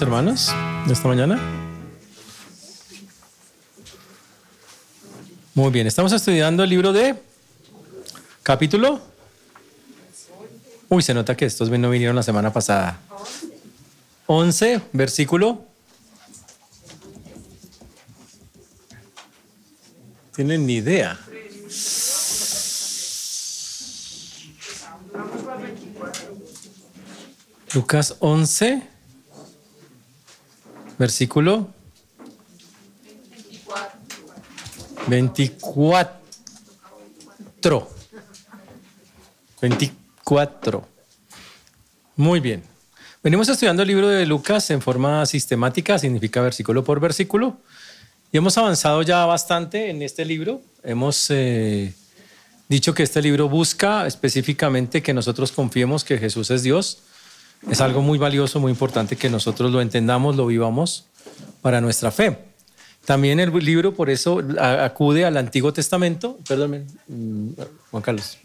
hermanos de esta mañana? Muy bien, estamos estudiando el libro de capítulo. Uy, se nota que estos no vinieron la semana pasada. 11, versículo. Tienen ni idea. Lucas 11, versículo 24. 24. Muy bien. Venimos estudiando el libro de Lucas en forma sistemática, significa versículo por versículo, y hemos avanzado ya bastante en este libro. Hemos eh, dicho que este libro busca específicamente que nosotros confiemos que Jesús es Dios es algo muy valioso, muy importante que nosotros lo entendamos, lo vivamos para nuestra fe. También el libro, por eso, acude al Antiguo Testamento. Perdónme, mm, Juan Carlos.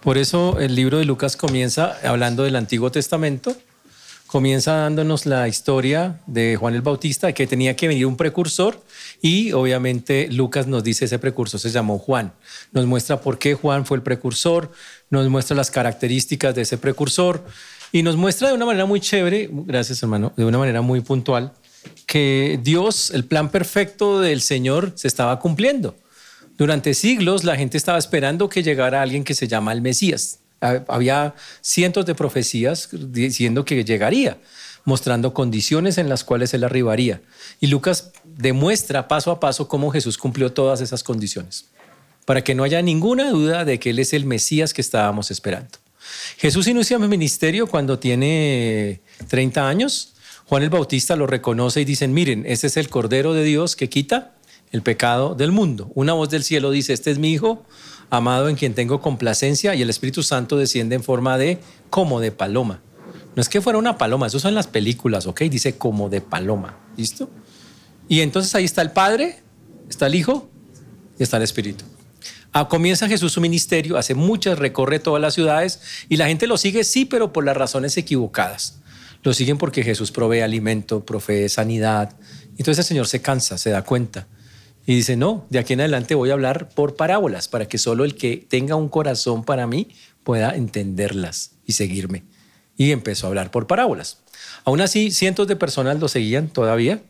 Por eso el libro de Lucas comienza hablando del Antiguo Testamento comienza dándonos la historia de Juan el Bautista, que tenía que venir un precursor y obviamente Lucas nos dice ese precursor se llamó Juan. Nos muestra por qué Juan fue el precursor, nos muestra las características de ese precursor y nos muestra de una manera muy chévere, gracias hermano, de una manera muy puntual, que Dios, el plan perfecto del Señor se estaba cumpliendo. Durante siglos la gente estaba esperando que llegara alguien que se llama el Mesías. Había cientos de profecías diciendo que llegaría, mostrando condiciones en las cuales él arribaría. Y Lucas demuestra paso a paso cómo Jesús cumplió todas esas condiciones, para que no haya ninguna duda de que él es el Mesías que estábamos esperando. Jesús inicia el ministerio cuando tiene 30 años. Juan el Bautista lo reconoce y dicen, miren, ese es el Cordero de Dios que quita el pecado del mundo. Una voz del cielo dice, este es mi Hijo amado en quien tengo complacencia, y el Espíritu Santo desciende en forma de como de paloma. No es que fuera una paloma, eso son las películas, ¿ok? Dice como de paloma, ¿listo? Y entonces ahí está el Padre, está el Hijo y está el Espíritu. Ah, comienza Jesús su ministerio, hace muchas, recorre todas las ciudades y la gente lo sigue, sí, pero por las razones equivocadas. Lo siguen porque Jesús provee alimento, provee sanidad. Entonces el Señor se cansa, se da cuenta. Y dice, no, de aquí en adelante voy a hablar por parábolas, para que solo el que tenga un corazón para mí pueda entenderlas y seguirme. Y empezó a hablar por parábolas. Aún así, cientos de personas lo seguían todavía,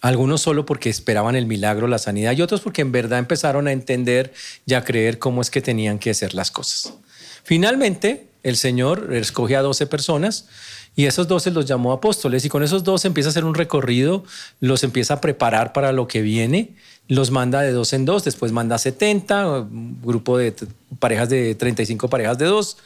algunos solo porque esperaban el milagro, la sanidad, y otros porque en verdad empezaron a entender y a creer cómo es que tenían que hacer las cosas. Finalmente, el Señor escoge a 12 personas y esos doce los llamó apóstoles y con esos dos empieza a hacer un recorrido, los empieza a preparar para lo que viene, los manda de dos en dos, después manda 70, un grupo de parejas de 35 parejas de dos.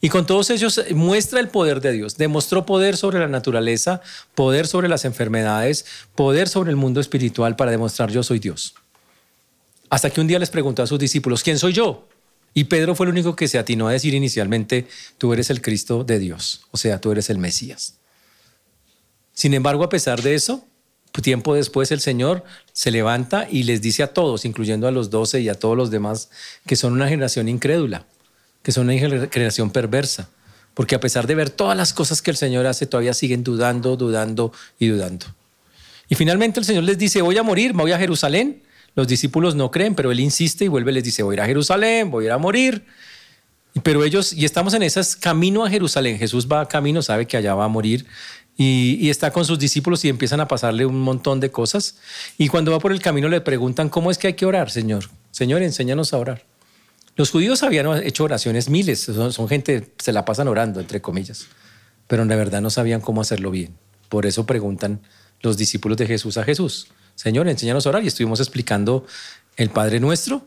Y con todos ellos muestra el poder de Dios. Demostró poder sobre la naturaleza, poder sobre las enfermedades, poder sobre el mundo espiritual para demostrar yo soy Dios. Hasta que un día les preguntó a sus discípulos, ¿quién soy yo? Y Pedro fue el único que se atinó a decir inicialmente, tú eres el Cristo de Dios, o sea, tú eres el Mesías. Sin embargo, a pesar de eso, tiempo después el Señor se levanta y les dice a todos, incluyendo a los doce y a todos los demás, que son una generación incrédula, que son una generación perversa, porque a pesar de ver todas las cosas que el Señor hace, todavía siguen dudando, dudando y dudando. Y finalmente el Señor les dice, voy a morir, me voy a Jerusalén, los discípulos no creen, pero él insiste y vuelve y les dice, voy a ir a Jerusalén, voy a ir a morir. Pero ellos, y estamos en ese camino a Jerusalén, Jesús va camino, sabe que allá va a morir, y, está con sus discípulos y empiezan a pasarle un montón de cosas. Y cuando va por el camino le preguntan, ¿cómo es que hay que orar, Señor? Señor, enséñanos a orar. Los judíos habían hecho oraciones miles, son, son gente, se la pasan orando, entre comillas, pero en la verdad no sabían cómo hacerlo bien. Por eso preguntan los discípulos de Jesús a Jesús. Señor, enséñanos a orar. Y estuvimos explicando el Padre Nuestro.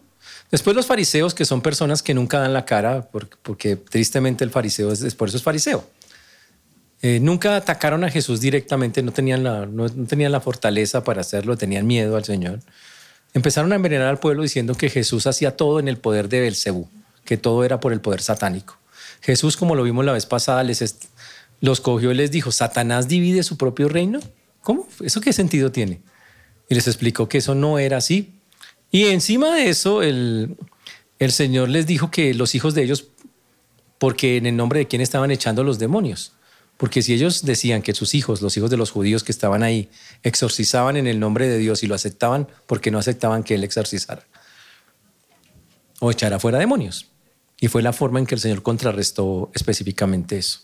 Después los fariseos, que son personas que nunca dan la cara, porque, tristemente el fariseo es, por eso es fariseo. Eh, nunca atacaron a Jesús directamente, no tenían, la, no, tenían la fortaleza para hacerlo, tenían miedo al Señor. Empezaron a envenenar al pueblo diciendo que Jesús hacía todo en el poder de Belcebú, que todo era por el poder satánico. Jesús, como lo vimos la vez pasada, les los cogió y les dijo, ¿Satanás divide su propio reino? ¿Cómo? ¿Eso qué sentido tiene? Y les explicó que eso no era así. Y encima de eso, el, el Señor les dijo que los hijos de ellos, porque en el nombre de quién estaban echando los demonios. Porque si ellos decían que sus hijos, los hijos de los judíos que estaban ahí, exorcizaban en el nombre de Dios y lo aceptaban, porque no aceptaban que Él exorcizara? O echara fuera demonios. Y fue la forma en que el Señor contrarrestó específicamente eso.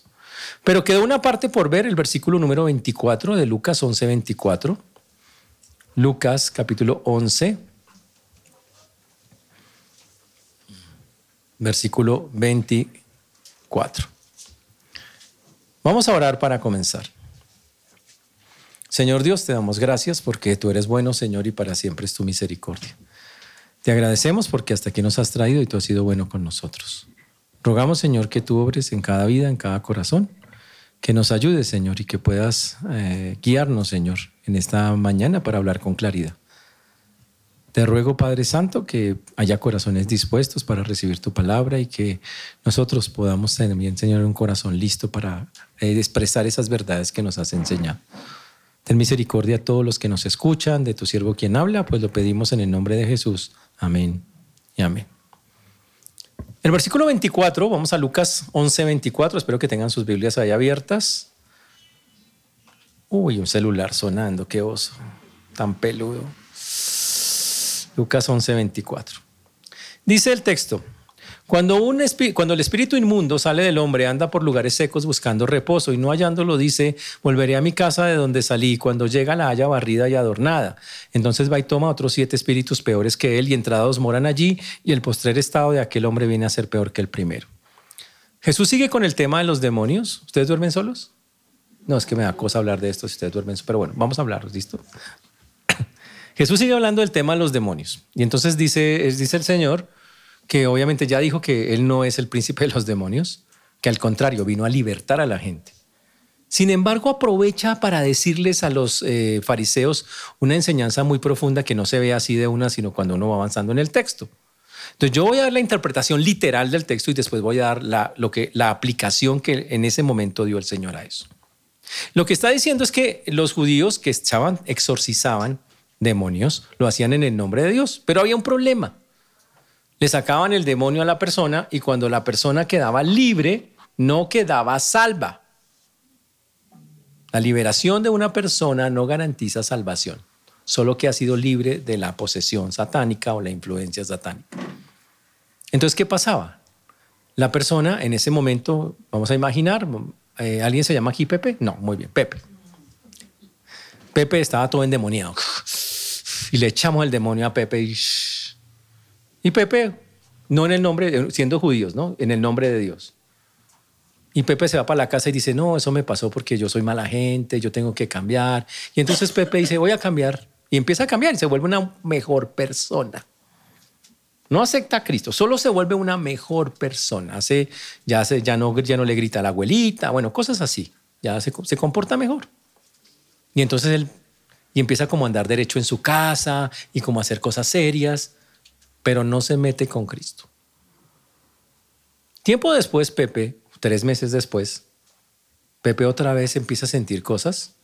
Pero quedó una parte por ver, el versículo número 24 de Lucas 11, 24. Lucas capítulo 11, versículo 24. Vamos a orar para comenzar. Señor Dios, te damos gracias porque tú eres bueno, Señor, y para siempre es tu misericordia. Te agradecemos porque hasta aquí nos has traído y tú has sido bueno con nosotros. Rogamos, Señor, que tú obres en cada vida, en cada corazón, que nos ayudes, Señor, y que puedas eh, guiarnos, Señor, en esta mañana para hablar con claridad. Te ruego, Padre Santo, que haya corazones dispuestos para recibir tu palabra y que nosotros podamos también, Señor, un corazón listo para eh, expresar esas verdades que nos has enseñado. Ten misericordia a todos los que nos escuchan, de tu siervo quien habla, pues lo pedimos en el nombre de Jesús. Amén y amén. El versículo 24, vamos a Lucas 11, 24, espero que tengan sus Biblias ahí abiertas. Uy, un celular sonando, qué oso, tan peludo. Lucas 11, 24. Dice el texto, cuando, un cuando el espíritu inmundo sale del hombre, anda por lugares secos buscando reposo y no hallándolo, dice, volveré a mi casa de donde salí. Cuando llega la haya barrida y adornada. Entonces va y toma otros siete espíritus peores que él y entrados moran allí y el postrer estado de aquel hombre viene a ser peor que el primero. Jesús sigue con el tema de los demonios. ¿Ustedes duermen solos? No, es que me da cosa hablar de esto si ustedes duermen pero bueno, vamos a hablar, ¿listo? Jesús sigue hablando del tema de los demonios. Y entonces dice, dice el Señor que obviamente ya dijo que Él no es el príncipe de los demonios, que al contrario vino a libertar a la gente. Sin embargo, aprovecha para decirles a los eh, fariseos una enseñanza muy profunda que no se ve así de una, sino cuando uno va avanzando en el texto. Entonces yo voy a dar la interpretación literal del texto y después voy a dar la, lo que, la aplicación que en ese momento dio el Señor a eso. Lo que está diciendo es que los judíos que exorcizaban, demonios, lo hacían en el nombre de Dios. Pero había un problema. Le sacaban el demonio a la persona y cuando la persona quedaba libre, no quedaba salva. La liberación de una persona no garantiza salvación, solo que ha sido libre de la posesión satánica o la influencia satánica. Entonces, ¿qué pasaba? La persona en ese momento, vamos a imaginar, eh, ¿alguien se llama aquí Pepe? No, muy bien, Pepe. Pepe estaba todo endemoniado y le echamos el demonio a Pepe y, y Pepe, no en el nombre, siendo judíos, ¿no? En el nombre de Dios. Y Pepe se va para la casa y dice, no, eso me pasó porque yo soy mala gente, yo tengo que cambiar. Y entonces Pepe dice, voy a cambiar. Y empieza a cambiar y se vuelve una mejor persona. No acepta a Cristo, solo se vuelve una mejor persona. Hace, ya, se, ya, no, ya no le grita a la abuelita, bueno, cosas así. Ya se, se comporta mejor. Y entonces él y empieza como a andar derecho en su casa y como a hacer cosas serias, pero no se mete con Cristo. Tiempo después, Pepe, tres meses después, Pepe otra vez empieza a sentir cosas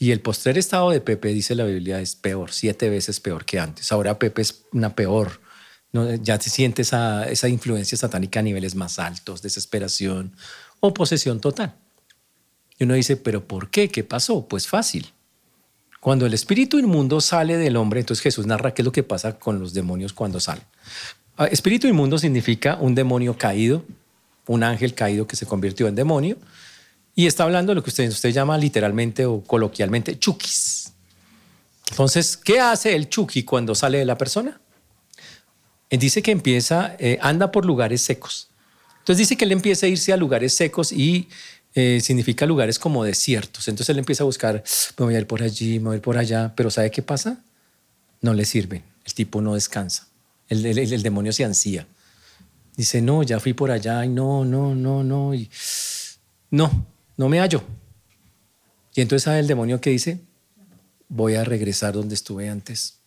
y el postrer estado de Pepe, dice la Biblia, es peor, siete veces peor que antes. Ahora Pepe es una peor, ya se siente esa, esa influencia satánica a niveles más altos, desesperación o posesión total. Y uno dice, pero ¿por qué? ¿Qué pasó? Pues fácil. Cuando el espíritu inmundo sale del hombre, entonces Jesús narra qué es lo que pasa con los demonios cuando salen. Ah, espíritu inmundo significa un demonio caído, un ángel caído que se convirtió en demonio, y está hablando de lo que usted, usted llama literalmente o coloquialmente chukis. Entonces, ¿qué hace el chuki cuando sale de la persona? Él dice que empieza, eh, anda por lugares secos. Entonces dice que él empieza a irse a lugares secos y eh, significa lugares como desiertos. Entonces él empieza a buscar, me voy a ir por allí, me voy a ir por allá, pero ¿sabe qué pasa? No le sirve, el tipo no descansa, el, demonio se ansía. Dice, no, ya fui por allá y no, no, no, no, y no, no me hallo. Y entonces sabe el demonio que dice, voy a regresar donde estuve antes.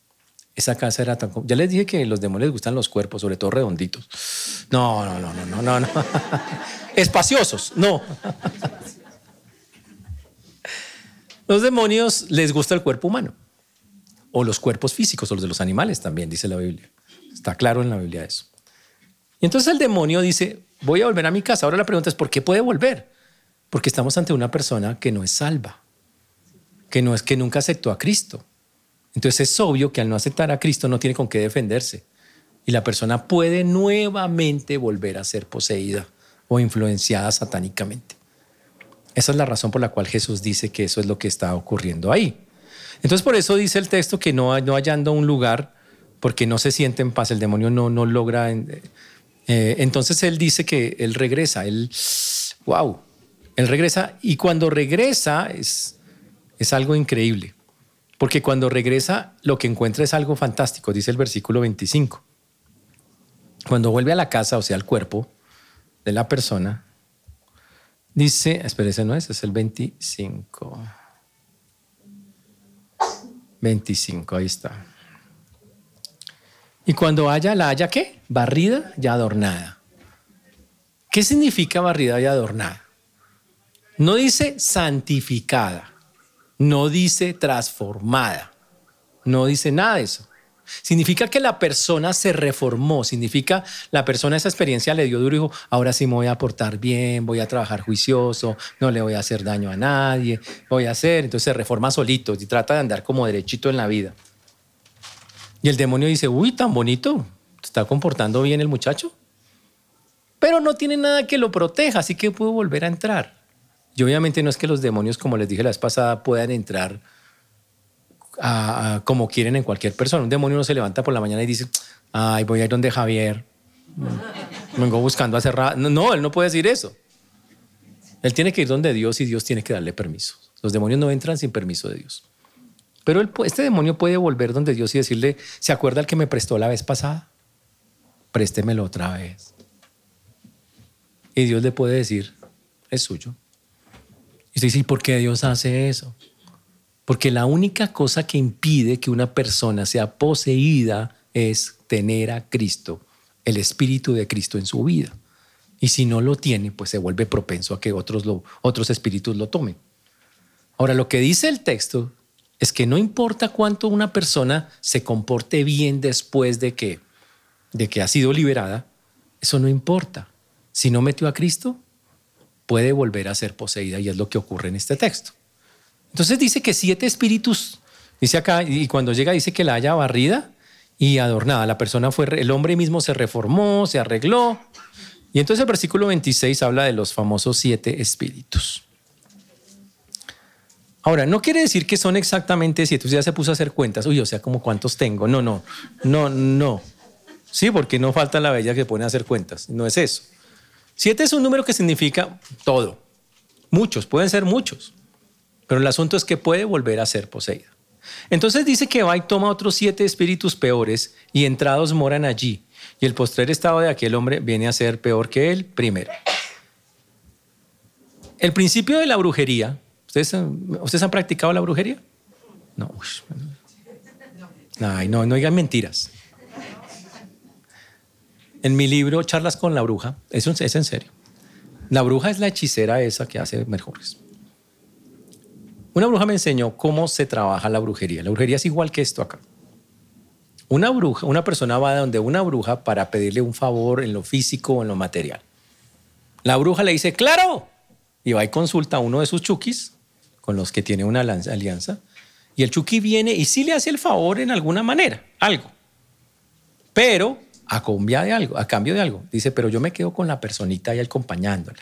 Esa casa era tan... Ya les dije que los demonios les gustan los cuerpos, sobre todo redonditos. No, no, no, no, no, no. espaciosos, no. Los demonios les gusta el cuerpo humano o los cuerpos físicos o los de los animales también, dice la Biblia. Está claro en la Biblia eso. Y entonces el demonio dice, voy a volver a mi casa. Ahora la pregunta es, ¿por qué puede volver? Porque estamos ante una persona que no es salva, que no es que nunca aceptó a Cristo. Entonces es obvio que al no aceptar a Cristo no tiene con qué defenderse. Y la persona puede nuevamente volver a ser poseída o influenciada satánicamente. Esa es la razón por la cual Jesús dice que eso es lo que está ocurriendo ahí. Entonces por eso dice el texto que no, no hallando un lugar, porque no se siente en paz, el demonio no, no logra... Eh, entonces él dice que él regresa, él, wow, él regresa y cuando regresa es, es algo increíble, porque cuando regresa lo que encuentra es algo fantástico, dice el versículo 25. Cuando vuelve a la casa, o sea, al cuerpo de la persona, dice, espérese, no es, es el 25. 25, ahí está. Y cuando haya, la haya qué? Barrida y adornada. ¿Qué significa barrida y adornada? No dice santificada, no dice transformada, no dice nada de eso. Significa que la persona se reformó, significa la persona esa experiencia le dio duro y dijo, ahora sí me voy a portar bien, voy a trabajar juicioso, no le voy a hacer daño a nadie, voy a hacer, entonces se reforma solito y trata de andar como derechito en la vida. Y el demonio dice, uy, tan bonito, ¿se está comportando bien el muchacho? Pero no tiene nada que lo proteja, así que puedo volver a entrar. Y obviamente no es que los demonios, como les dije la vez pasada, puedan entrar como quieren en cualquier persona. Un demonio no se levanta por la mañana y dice, ay, voy a ir donde Javier. Vengo buscando hacer... No, no, él no puede decir eso. Él tiene que ir donde Dios y Dios tiene que darle permiso. Los demonios no entran sin permiso de Dios. Pero este demonio puede volver donde Dios y decirle, ¿se acuerda el que me prestó la vez pasada? Préstemelo otra vez. Y Dios le puede decir, es suyo. Y usted dice, ¿por qué Dios hace eso? Porque la única cosa que impide que una persona sea poseída es tener a Cristo, el Espíritu de Cristo en su vida. Y si no lo tiene, pues se vuelve propenso a que otros, otros espíritus lo tomen. Ahora, lo que dice el texto es que no importa cuánto una persona se comporte bien después de que, de que ha sido liberada, eso no importa. Si no metió a Cristo, puede volver a ser poseída y es lo que ocurre en este texto. Entonces dice que siete espíritus, dice acá, y cuando llega dice que la haya barrida y adornada. La persona fue, el hombre mismo se reformó, se arregló. Y entonces el versículo 26 habla de los famosos siete espíritus. Ahora, no quiere decir que son exactamente siete. Usted ya se puso a hacer cuentas. Uy, o sea, como cuántos tengo. No, no, no, no. Sí, porque no falta la bella que pone a hacer cuentas. No es eso. Siete es un número que significa todo. Muchos, pueden ser muchos. Pero el asunto es que puede volver a ser poseída. Entonces dice que va y toma otros siete espíritus peores y entrados moran allí. Y el postrer estado de aquel hombre viene a ser peor que él primero. El principio de la brujería, ¿ustedes, ¿ustedes han practicado la brujería? No. Ay, no, no digan mentiras. En mi libro, Charlas con la bruja, eso es en serio. La bruja es la hechicera esa que hace mejores. Una bruja me enseñó cómo se trabaja la brujería. La brujería es igual que esto acá. Una bruja, una persona va donde una bruja para pedirle un favor en lo físico o en lo material. La bruja le dice, claro, y va y consulta a uno de sus chukis, con los que tiene una alianza, y el chuki viene y sí le hace el favor en alguna manera, algo, pero a de algo, a cambio de algo. Dice, pero yo me quedo con la personita y acompañándola.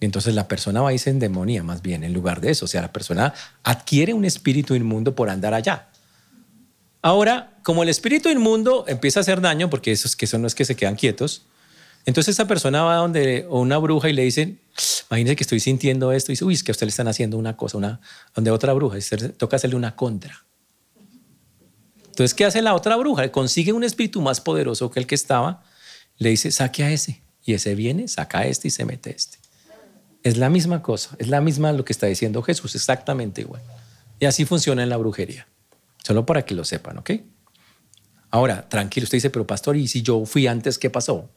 Y entonces la persona va y se endemonia más bien en lugar de eso. O sea, la persona adquiere un espíritu inmundo por andar allá. Ahora, como el espíritu inmundo empieza a hacer daño, porque eso, es que eso no es que se quedan quietos, entonces esa persona va donde una bruja y le dicen, imagínese que estoy sintiendo esto, y dice, uy, es que a usted le están haciendo una cosa, una, donde otra bruja, y toca hacerle una contra. Entonces, ¿qué hace la otra bruja? Consigue un espíritu más poderoso que el que estaba, le dice, saque a ese, y ese viene, saca a este y se mete a este. Es la misma cosa, es la misma lo que está diciendo Jesús, exactamente igual. Y así funciona en la brujería. Solo para que lo sepan, ¿ok? Ahora, tranquilo, usted dice, pero pastor, ¿y si yo fui antes, qué pasó?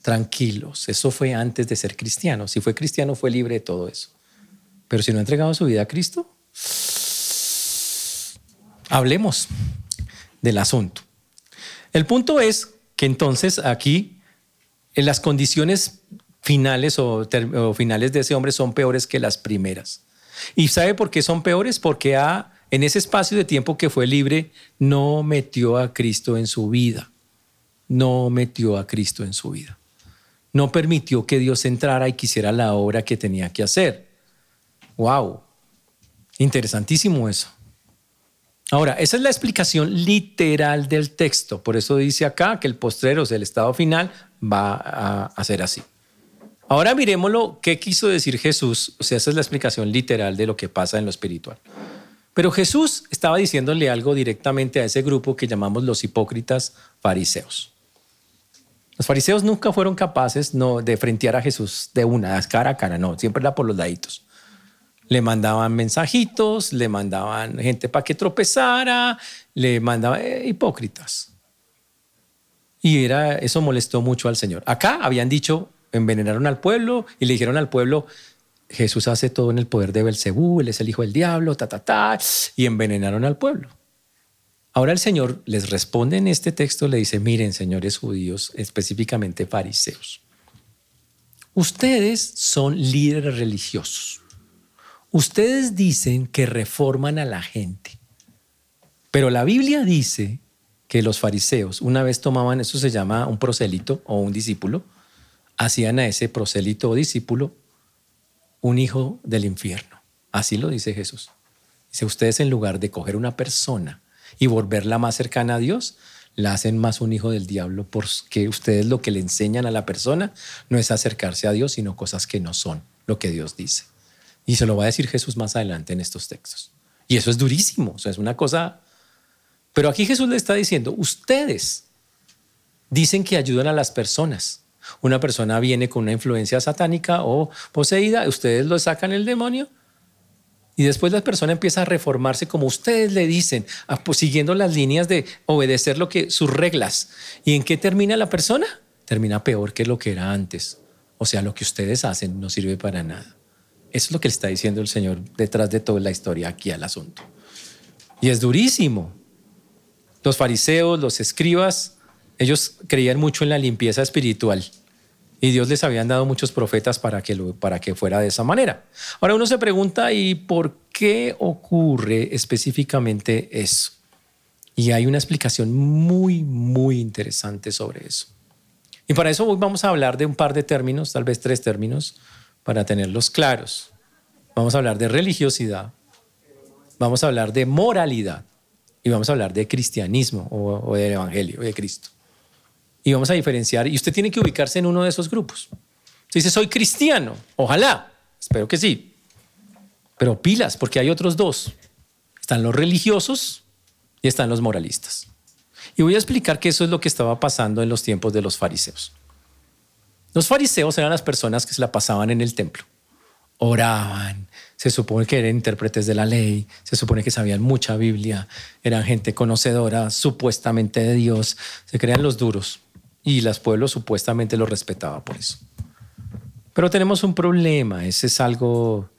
Tranquilos, eso fue antes de ser cristiano. Si fue cristiano, fue libre de todo eso. Pero si no ha entregado su vida a Cristo, hablemos del asunto. El punto es que entonces aquí en las condiciones finales o, finales de ese hombre son peores que las primeras. ¿Y sabe por qué son peores? Porque en ese espacio de tiempo que fue libre no metió a Cristo en su vida. No metió a Cristo en su vida. No permitió que Dios entrara y quisiera la obra que tenía que hacer. ¡Wow! Interesantísimo eso. Ahora, esa es la explicación literal del texto. Por eso dice acá que el postrero, o sea, el estado final, va a, hacer así. Ahora miremoslo, qué quiso decir Jesús. O sea, esa es la explicación literal de lo que pasa en lo espiritual. Pero Jesús estaba diciéndole algo directamente a ese grupo que llamamos los hipócritas fariseos. Los fariseos nunca fueron capaces de frentear a Jesús de una, cara a cara, no, siempre era por los laditos le mandaban mensajitos, le mandaban gente para que tropezara, le mandaban eh, hipócritas. Y era, eso molestó mucho al Señor. Acá habían dicho, envenenaron al pueblo y le dijeron al pueblo, Jesús hace todo en el poder de Belcebú, él es el hijo del diablo, ta, ta, ta, y envenenaron al pueblo. Ahora el Señor les responde en este texto, le dice, miren, señores judíos, específicamente fariseos, ustedes son líderes religiosos. Ustedes dicen que reforman a la gente, pero la Biblia dice que los fariseos una vez tomaban, eso se llama un prosélito o un discípulo, hacían a ese prosélito o discípulo un hijo del infierno. Así lo dice Jesús. Dice, ustedes en lugar de coger una persona y volverla más cercana a Dios, la hacen más un hijo del diablo porque ustedes lo que le enseñan a la persona no es acercarse a Dios, sino cosas que no son lo que Dios dice. Y se lo va a decir Jesús más adelante en estos textos. Y eso es durísimo, o sea, es una cosa... Pero aquí Jesús le está diciendo, ustedes dicen que ayudan a las personas. Una persona viene con una influencia satánica o poseída, ustedes lo sacan el demonio y después la persona empieza a reformarse como ustedes le dicen, pues, siguiendo las líneas de obedecer lo que sus reglas. ¿Y en qué termina la persona? Termina peor que lo que era antes. O sea, lo que ustedes hacen no sirve para nada. Eso es lo que le está diciendo el Señor detrás de toda la historia aquí al asunto. Y es durísimo. Los fariseos, los escribas, ellos creían mucho en la limpieza espiritual. Y Dios les habían dado muchos profetas para que, para que fuera de esa manera. Ahora uno se pregunta, ¿y por qué ocurre específicamente eso? Y hay una explicación muy, muy interesante sobre eso. Y para eso hoy vamos a hablar de un par de términos, tal vez tres términos, para tenerlos claros. Vamos a hablar de religiosidad, vamos a hablar de moralidad y vamos a hablar de cristianismo o, del evangelio de Cristo. Y vamos a diferenciar, y usted tiene que ubicarse en uno de esos grupos. Se dice, soy cristiano, ojalá, espero que sí, pero pilas, porque hay otros dos. Están los religiosos y están los moralistas. Y voy a explicar que eso es lo que estaba pasando en los tiempos de los fariseos. Los fariseos eran las personas que se la pasaban en el templo. Oraban, se supone que eran intérpretes de la ley, se supone que sabían mucha Biblia, eran gente conocedora supuestamente de Dios, se creían los duros y los pueblos supuestamente los respetaba por eso. Pero tenemos un problema, ese es algo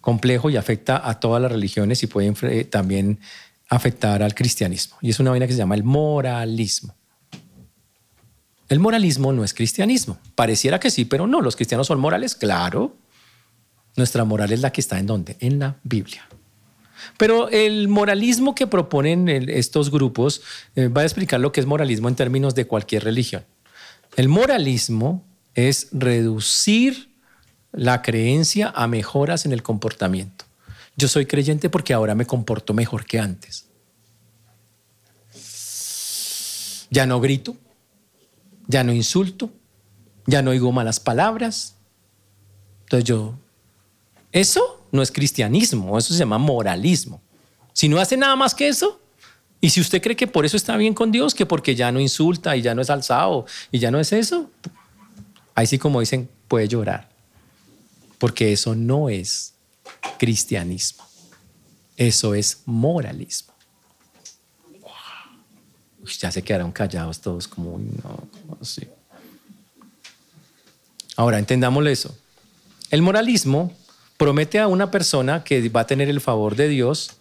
complejo y afecta a todas las religiones y puede también afectar al cristianismo. Y es una vaina que se llama el moralismo. El moralismo no es cristianismo. Pareciera que sí, pero no. Los cristianos son morales, claro. Nuestra moral es la que está en dónde? En la Biblia. Pero el moralismo que proponen estos grupos eh, va a explicar lo que es moralismo en términos de cualquier religión. El moralismo es reducir la creencia a mejoras en el comportamiento. Yo soy creyente porque ahora me comporto mejor que antes. Ya no grito, ya no insulto, ya no digo malas palabras. Entonces yo, eso no es cristianismo, eso se llama moralismo. Si no hace nada más que eso, y si usted cree que por eso está bien con Dios, que porque ya no insulta y ya no es alzado y ya no es eso, ahí sí como dicen, puede llorar. Porque eso no es cristianismo, eso es moralismo ya se quedaron callados todos como, no, así. Ahora, entendámoslo eso. El moralismo promete a una persona que va a tener el favor de Dios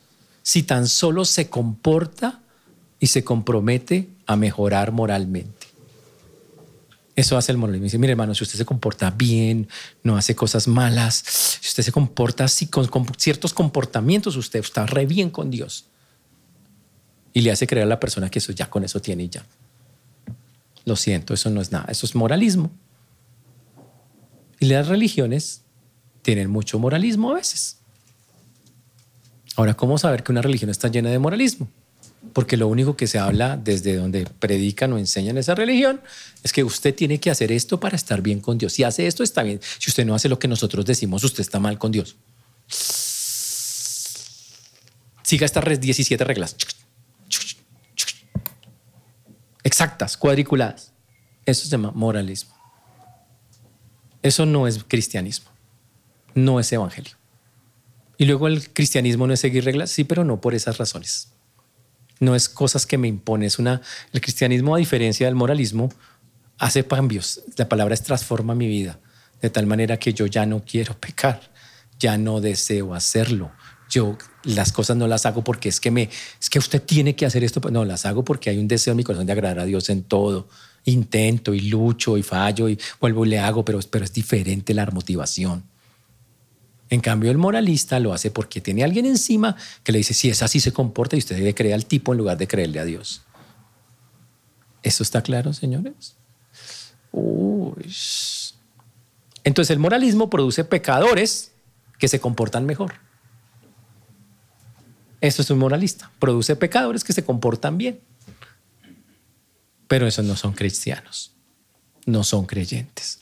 si tan solo se comporta y se compromete a mejorar moralmente. Eso hace el moralismo. Dice, mire hermano, si usted se comporta bien, no hace cosas malas, si usted se comporta así con, ciertos comportamientos, usted está re bien con Dios. Y le hace creer a la persona que eso ya con eso tiene y ya. Lo siento, eso no es nada, eso es moralismo. Y las religiones tienen mucho moralismo a veces. Ahora, ¿cómo saber que una religión está llena de moralismo? porque lo único que se habla desde donde predican o enseñan esa religión es que usted tiene que hacer esto para estar bien con Dios. Si hace esto, está bien. Si usted no hace lo que nosotros decimos, usted está mal con Dios. Siga estas 17 reglas. Exactas, cuadriculadas. Eso se llama moralismo. Eso no es cristianismo. No es evangelio. Y luego el cristianismo no es seguir reglas, sí, pero no por esas razones no es cosas que me impone, una, el cristianismo a diferencia del moralismo hace cambios, la palabra es transforma mi vida, de tal manera que yo ya no quiero pecar, ya no deseo hacerlo, yo las cosas no las hago porque es que me, es que usted tiene que hacer esto, no, las hago porque hay un deseo en mi corazón de agradar a Dios en todo, intento y lucho y fallo y vuelvo y le hago, pero, pero es diferente la motivación. En cambio, el moralista lo hace porque tiene alguien encima que le dice, si es así se comporta y usted debe creer al tipo en lugar de creerle a Dios. ¿Eso está claro, señores? Entonces el moralismo produce pecadores que se comportan mejor. Eso es un moralista. Produce pecadores que se comportan bien. Pero esos no son cristianos. No son creyentes.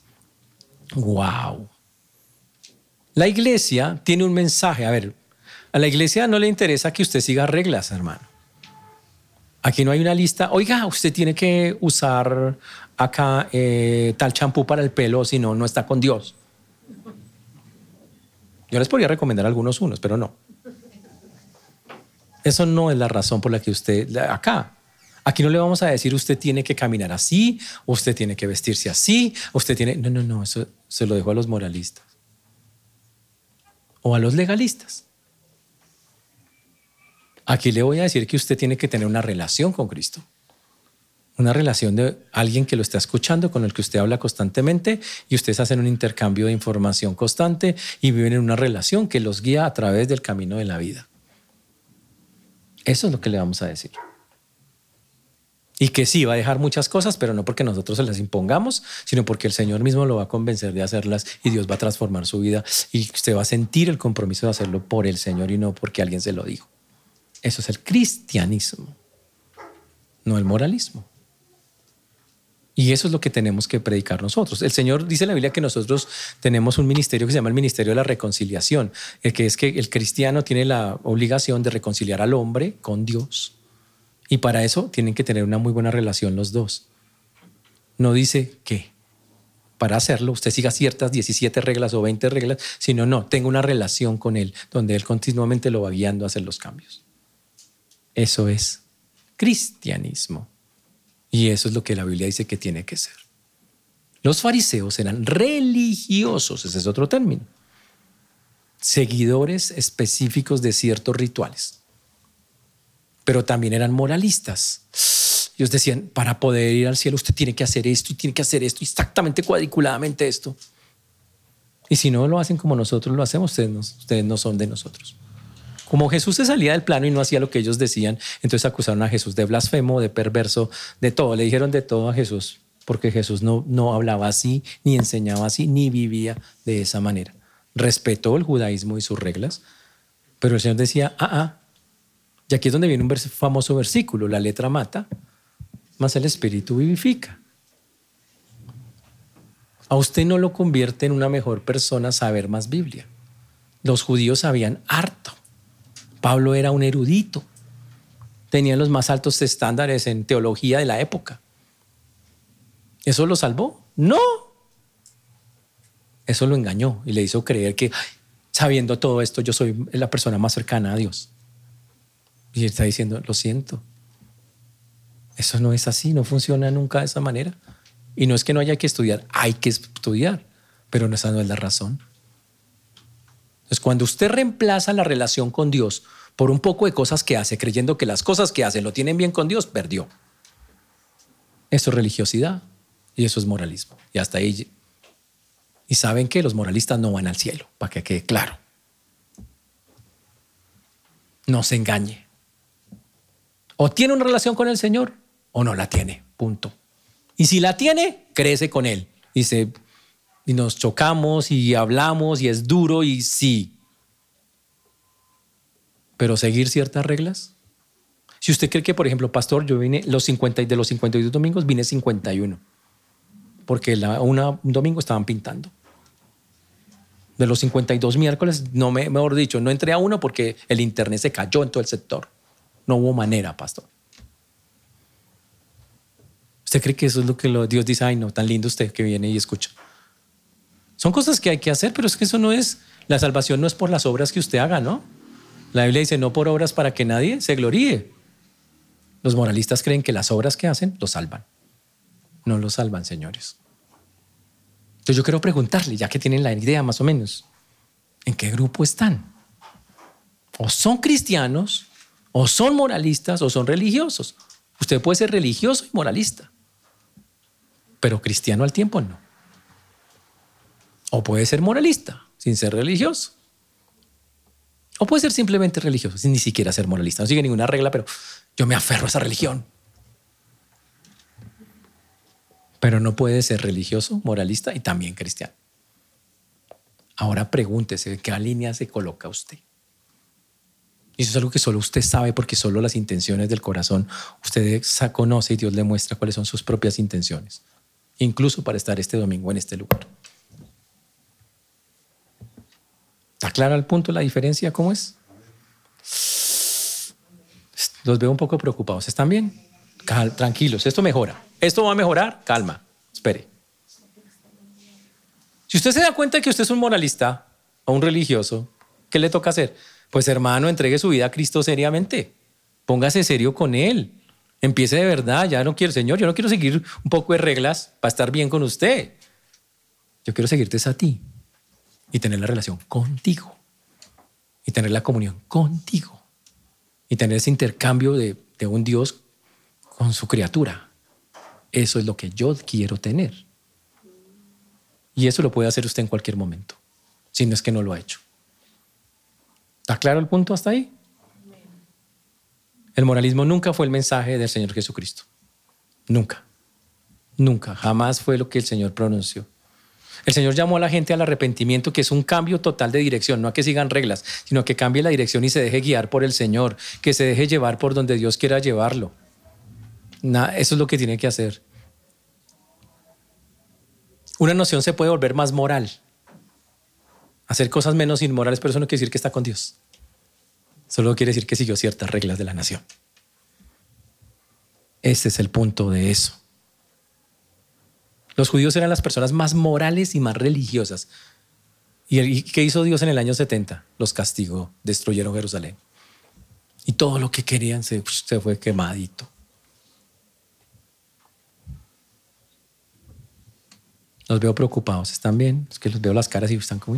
¡Wow! La iglesia tiene un mensaje. A ver, a la iglesia no le interesa que usted siga reglas, hermano. Aquí no hay una lista. Oiga, usted tiene que usar acá eh, tal champú para el pelo, si no, no está con Dios. Yo les podría recomendar algunos unos, pero no. Eso no es la razón por la que usted, acá, aquí no le vamos a decir usted tiene que caminar así, usted tiene que vestirse así, usted tiene, no, no, no, eso se lo dejo a los moralistas o a los legalistas. Aquí le voy a decir que usted tiene que tener una relación con Cristo. Una relación de alguien que lo está escuchando, con el que usted habla constantemente y ustedes hacen un intercambio de información constante y viven en una relación que los guía a través del camino de la vida. Eso es lo que le vamos a decir. Y que sí, va a dejar muchas cosas, pero no porque nosotros se las impongamos, sino porque el Señor mismo lo va a convencer de hacerlas y Dios va a transformar su vida y usted va a sentir el compromiso de hacerlo por el Señor y no porque alguien se lo dijo. Eso es el cristianismo, no el moralismo. Y eso es lo que tenemos que predicar nosotros. El Señor dice en la Biblia que nosotros tenemos un ministerio que se llama el Ministerio de la Reconciliación, que es que el cristiano tiene la obligación de reconciliar al hombre con Dios y para eso tienen que tener una muy buena relación los dos. No dice que para hacerlo usted siga ciertas 17 reglas o 20 reglas, sino no, tenga una relación con él donde él continuamente lo va guiando a hacer los cambios. Eso es cristianismo. Y eso es lo que la Biblia dice que tiene que ser. Los fariseos eran religiosos, ese es otro término, seguidores específicos de ciertos rituales pero también eran moralistas. Ellos decían, para poder ir al cielo usted tiene que hacer esto y tiene que hacer esto, exactamente cuadriculadamente esto. Y si no lo hacen como nosotros lo hacemos, ustedes no, ustedes no son de nosotros. Como Jesús se salía del plano y no hacía lo que ellos decían, entonces acusaron a Jesús de blasfemo, de perverso, de todo. Le dijeron de todo a Jesús, porque Jesús no, no hablaba así, ni enseñaba así, ni vivía de esa manera. Respetó el judaísmo y sus reglas, pero el Señor decía, ah, ah, y aquí es donde viene un famoso versículo, la letra mata, más el espíritu vivifica. A usted no lo convierte en una mejor persona saber más Biblia. Los judíos sabían harto. Pablo era un erudito. Tenía los más altos estándares en teología de la época. ¿Eso lo salvó? No. Eso lo engañó y le hizo creer que sabiendo todo esto yo soy la persona más cercana a Dios. Y está diciendo, lo siento. Eso no es así, no funciona nunca de esa manera. Y no es que no haya que estudiar, hay que estudiar, pero esa no es la razón. Entonces, cuando usted reemplaza la relación con Dios por un poco de cosas que hace, creyendo que las cosas que hace lo tienen bien con Dios, perdió. Eso es religiosidad. Y eso es moralismo. Y hasta ahí. Y saben que los moralistas no van al cielo, para que quede claro. No se engañe. O tiene una relación con el Señor o no la tiene. Punto. Y si la tiene, crece con Él. Y, y nos chocamos y hablamos y es duro y sí. Pero seguir ciertas reglas. Si usted cree que, por ejemplo, pastor, yo vine los 50 de los 52 domingos, vine 51. Porque la, una, un domingo estaban pintando. De los 52 miércoles, no me, mejor dicho, no entré a uno porque el internet se cayó en todo el sector. No hubo manera, pastor. ¿Usted cree que eso es lo que Dios dice? Ay, no, tan lindo usted que viene y escucha. Son cosas que hay que hacer, pero es que eso no es, la salvación no es por las obras que usted haga, ¿no? La Biblia dice, no por obras para que nadie se gloríe. Los moralistas creen que las obras que hacen lo salvan. No lo salvan, señores. Entonces yo quiero preguntarle, ya que tienen la idea más o menos, ¿en qué grupo están? O son cristianos, o son moralistas, o son religiosos. Usted puede ser religioso y moralista pero cristiano al tiempo no. O puede ser moralista sin ser religioso. O puede ser simplemente religioso sin ni siquiera ser moralista. No sigue ninguna regla, pero yo me aferro a esa religión. Pero no puede ser religioso, moralista y también cristiano. Ahora pregúntese en qué línea se coloca usted. Y eso es algo que solo usted sabe porque solo las intenciones del corazón usted conoce y Dios le muestra cuáles son sus propias intenciones incluso para estar este domingo en este lugar. ¿Está clara el punto la diferencia cómo es? Los veo un poco preocupados. ¿Están bien? tranquilos, esto mejora. Esto va a mejorar. Calma, espere. Si usted se da cuenta de que usted es un moralista o un religioso, ¿qué le toca hacer? Pues hermano, entregue su vida a Cristo seriamente. Póngase serio con Él. Empiece de verdad, ya no quiero, Señor, yo no quiero seguir un poco de reglas para estar bien con usted. Yo quiero seguirte a ti y tener la relación contigo y tener la comunión contigo y tener ese intercambio de, de un Dios con su criatura. Eso es lo que yo quiero tener. Y eso lo puede hacer usted en cualquier momento, si no es que no lo ha hecho. ¿Está claro el punto hasta ahí? El moralismo nunca fue el mensaje del Señor Jesucristo. Nunca. Nunca. Jamás fue lo que el Señor pronunció. El Señor llamó a la gente al arrepentimiento, que es un cambio total de dirección, no a que sigan reglas, sino que cambie la dirección y se deje guiar por el Señor, que se deje llevar por donde Dios quiera llevarlo. eso es lo que tiene que hacer. Una noción se puede volver más moral, hacer cosas menos inmorales, pero eso no quiere decir que está con Dios. Solo quiere decir que siguió ciertas reglas de la nación. Ese es el punto de eso. Los judíos eran las personas más morales y más religiosas. ¿Y qué hizo Dios en el año 70? Los castigó, destruyeron Jerusalén. Y todo lo que querían se, fue quemadito. Los veo preocupados. ¿Están bien? Es que los veo las caras y están como...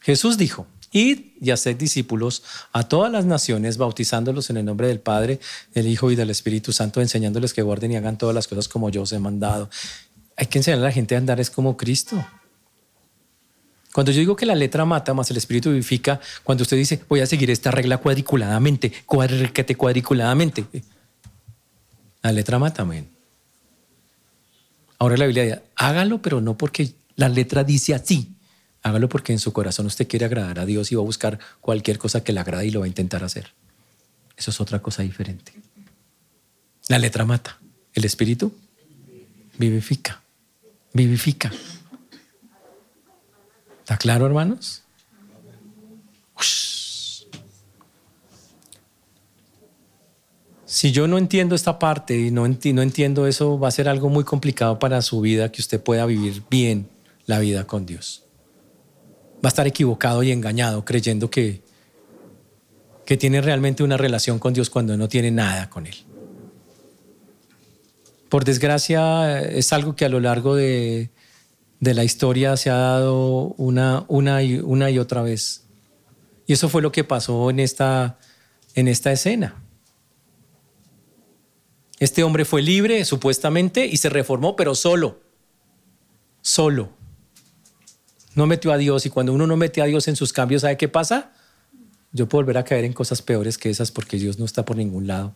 Jesús dijo, Id y haced discípulos a todas las naciones, bautizándolos en el nombre del Padre, del Hijo y del Espíritu Santo, enseñándoles que guarden y hagan todas las cosas como yo os he mandado. Hay que enseñar a la gente a andar es como Cristo. Cuando yo digo que la letra mata más el espíritu vivifica, cuando usted dice voy a seguir esta regla cuadriculadamente, cuadriculadamente, la letra mata, amén. Ahora la Biblia dice, hágalo, pero no porque la letra dice así, Hágalo porque en su corazón usted quiere agradar a Dios y va a buscar cualquier cosa que le agrade y lo va a intentar hacer. Eso es otra cosa diferente. La letra mata. El espíritu vivifica. Vivifica. ¿Está claro, hermanos? Si yo no entiendo esta parte y no, no entiendo eso, va a ser algo muy complicado para su vida que usted pueda vivir bien la vida con Dios va a estar equivocado y engañado creyendo que, que tiene realmente una relación con Dios cuando no tiene nada con Él. Por desgracia, es algo que a lo largo de, de la historia se ha dado una, una, y, una y otra vez. Y eso fue lo que pasó en esta, en esta escena. Este hombre fue libre, supuestamente, y se reformó, pero solo. Solo. No metió a Dios. Y cuando uno no mete a Dios en sus cambios, ¿sabe qué pasa? Yo puedo volver a caer en cosas peores que esas porque Dios no está por ningún lado.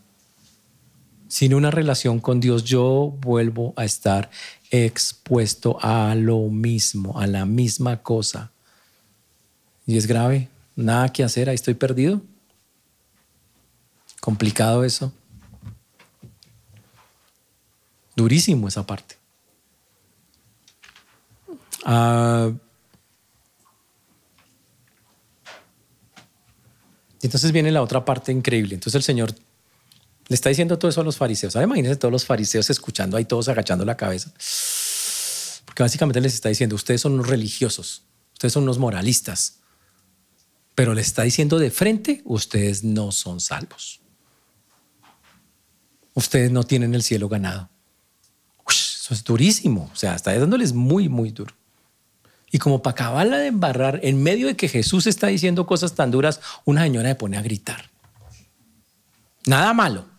Sin una relación con Dios, yo vuelvo a estar expuesto a lo mismo, a la misma cosa. Y es grave, nada que hacer, ahí estoy perdido. Complicado eso. Durísimo esa parte. Entonces viene la otra parte increíble. Entonces el Señor le está diciendo todo eso a los fariseos. Ahora imagínense todos los fariseos escuchando ahí, todos agachando la cabeza. Porque básicamente les está diciendo, ustedes son unos religiosos, ustedes son unos moralistas. Pero le está diciendo de frente, ustedes no son salvos. Ustedes no tienen el cielo ganado. eso es durísimo. O sea, está dándoles muy, muy duro. Y como para acabarla de embarrar, en medio de que Jesús está diciendo cosas tan duras, una señora se pone a gritar. Nada malo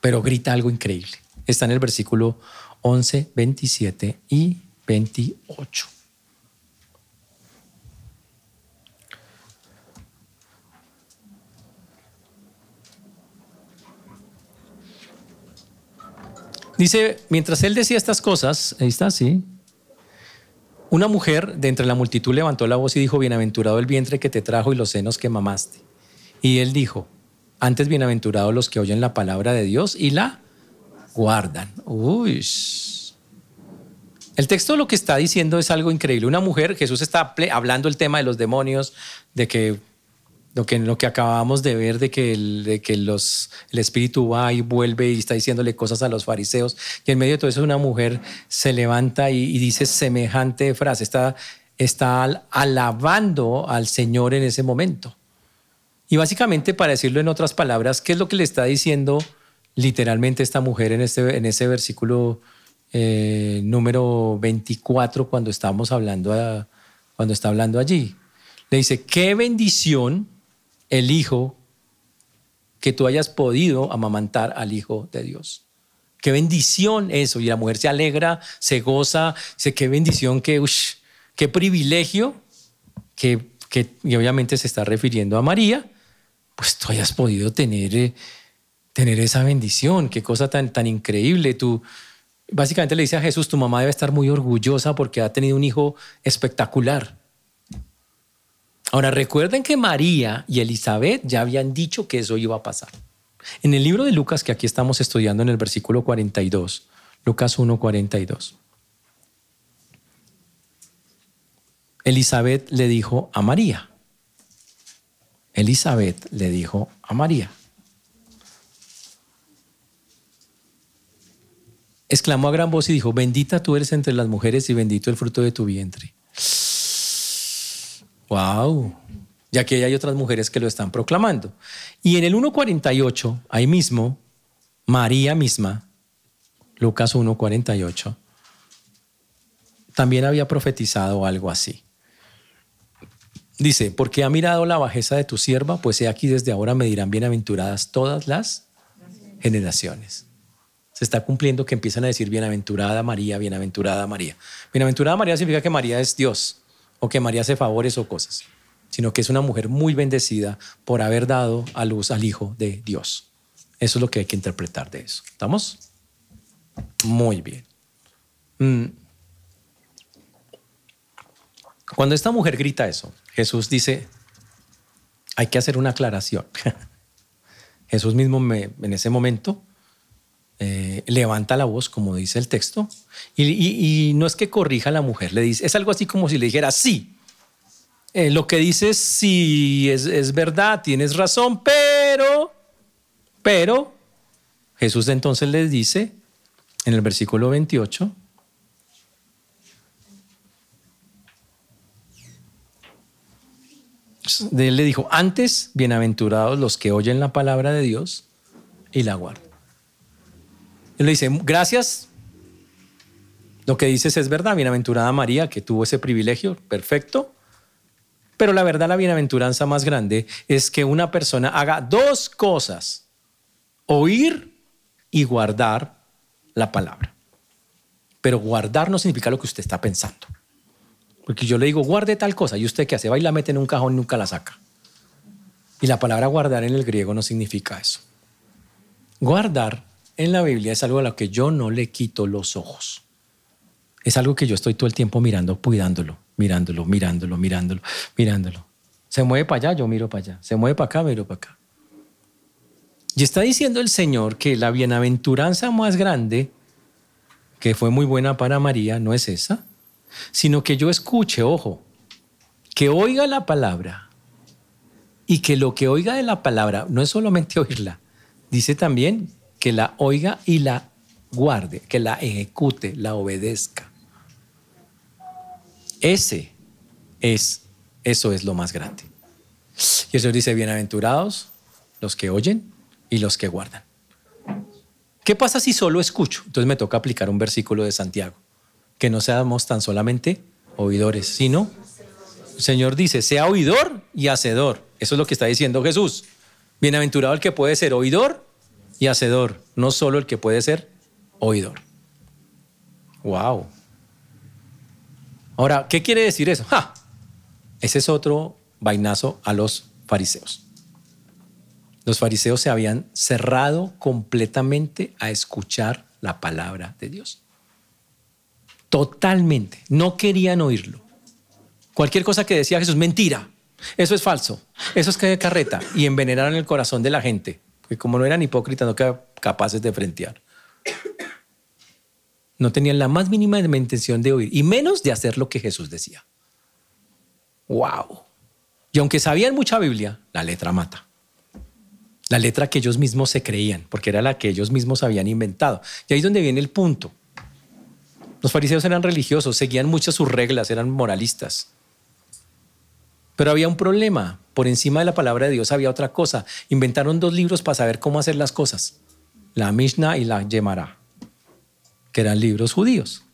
pero grita algo increíble. Está en el versículo 11, 27 y 28. Dice, mientras él decía estas cosas, ahí está, sí. Una mujer de entre la multitud levantó la voz y dijo, bienaventurado el vientre que te trajo y los senos que mamaste. Y él dijo, antes bienaventurados los que oyen la palabra de Dios y la guardan. Uy. El texto lo que está diciendo es algo increíble. Una mujer, Jesús está hablando el tema de los demonios, de que lo que, lo que acabamos de ver, de que, el, de que los, el espíritu va y vuelve y está diciéndole cosas a los fariseos. Y en medio de todo eso una mujer se levanta y, dice semejante frase. Está, está alabando al Señor en ese momento. Y básicamente, para decirlo en otras palabras, ¿qué es lo que le está diciendo literalmente esta mujer en, este, en ese versículo eh, número 24 cuando estamos hablando, cuando está hablando allí? Le dice, qué bendición el Hijo que tú hayas podido amamantar al Hijo de Dios. Qué bendición eso. Y la mujer se alegra, se goza, dice, qué bendición, qué, privilegio, que, y obviamente se está refiriendo a María, pues tú hayas podido tener, eh, tener esa bendición. Qué cosa tan, tan increíble. Tú básicamente le dice a Jesús, tu mamá debe estar muy orgullosa porque ha tenido un hijo espectacular. Ahora recuerden que María y Elizabeth ya habían dicho que eso iba a pasar. En el libro de Lucas que aquí estamos estudiando en el versículo 42, Lucas 1, 42. Elizabeth le dijo a María, Elizabeth le dijo a María. Exclamó a gran voz y dijo, bendita tú eres entre las mujeres y bendito el fruto de tu vientre. Wow. Ya que hay otras mujeres que lo están proclamando. Y en el 1.48, ahí mismo, María misma, Lucas 1.48, también había profetizado algo así. Dice, porque ha mirado la bajeza de tu sierva, pues he aquí desde ahora me dirán bienaventuradas todas las generaciones. Se está cumpliendo que empiezan a decir bienaventurada María, bienaventurada María. Bienaventurada María significa que María es Dios o que María hace favores o cosas, sino que es una mujer muy bendecida por haber dado a luz al Hijo de Dios. Eso es lo que hay que interpretar de eso. ¿Estamos? Muy bien. Mm. Cuando esta mujer grita eso, Jesús dice, hay que hacer una aclaración. Jesús mismo en ese momento eh, levanta la voz, como dice el texto, y, no es que corrija a la mujer, le dice, es algo así como si le dijera, sí, eh, lo que dices sí es, es verdad, tienes razón, pero, pero, Jesús entonces les dice en el versículo 28, él le dijo, antes, bienaventurados los que oyen la palabra de Dios y la guardan. Él le dice, gracias, lo que dices es verdad, bienaventurada María, que tuvo ese privilegio, perfecto. Pero la verdad, la bienaventuranza más grande es que una persona haga dos cosas, oír y guardar la palabra. Pero guardar no significa lo que usted está pensando. Porque yo le digo, guarde tal cosa, y usted qué hace, va y la mete en un cajón y nunca la saca. Y la palabra guardar en el griego no significa eso. Guardar en la Biblia es algo a lo que yo no le quito los ojos. Es algo que yo estoy todo el tiempo mirando, cuidándolo, mirándolo, mirándolo, mirándolo, mirándolo. Se mueve para allá, yo miro para allá. Se mueve para acá, miro para acá. Y está diciendo el Señor que la bienaventuranza más grande, que fue muy buena para María, no es esa, sino que yo escuche, ojo, que oiga la palabra y que lo que oiga de la palabra no es solamente oírla, dice también que la oiga y la guarde, que la ejecute, la obedezca. Ese es, eso es lo más grande. Y el Señor dice, bienaventurados los que oyen y los que guardan. ¿Qué pasa si solo escucho? Entonces me toca aplicar un versículo de Santiago, que no seamos tan solamente oidores, sino el Señor dice, sea oidor y hacedor. Eso es lo que está diciendo Jesús. Bienaventurado el que puede ser oidor y hacedor, no solo el que puede ser oidor. Wow. Ahora, ¿qué quiere decir eso? ¡Ja! Ese es otro vainazo a los fariseos. Los fariseos se habían cerrado completamente a escuchar la palabra de Dios. Totalmente. No querían oírlo. Cualquier cosa que decía Jesús, mentira. Eso es falso. Eso es que carreta. Y envenenaron el corazón de la gente. Que como no eran hipócritas, no eran capaces de frentear. No tenían la más mínima intención de oír. Y menos de hacer lo que Jesús decía. ¡Wow! Y aunque sabían mucha Biblia, la letra mata la letra que ellos mismos se creían, porque era la que ellos mismos habían inventado. Y ahí es donde viene el punto. Los fariseos eran religiosos, seguían muchas sus reglas, eran moralistas. Pero había un problema. Por encima de la palabra de Dios había otra cosa. Inventaron dos libros para saber cómo hacer las cosas. La Mishnah y la Gemara, que eran libros judíos.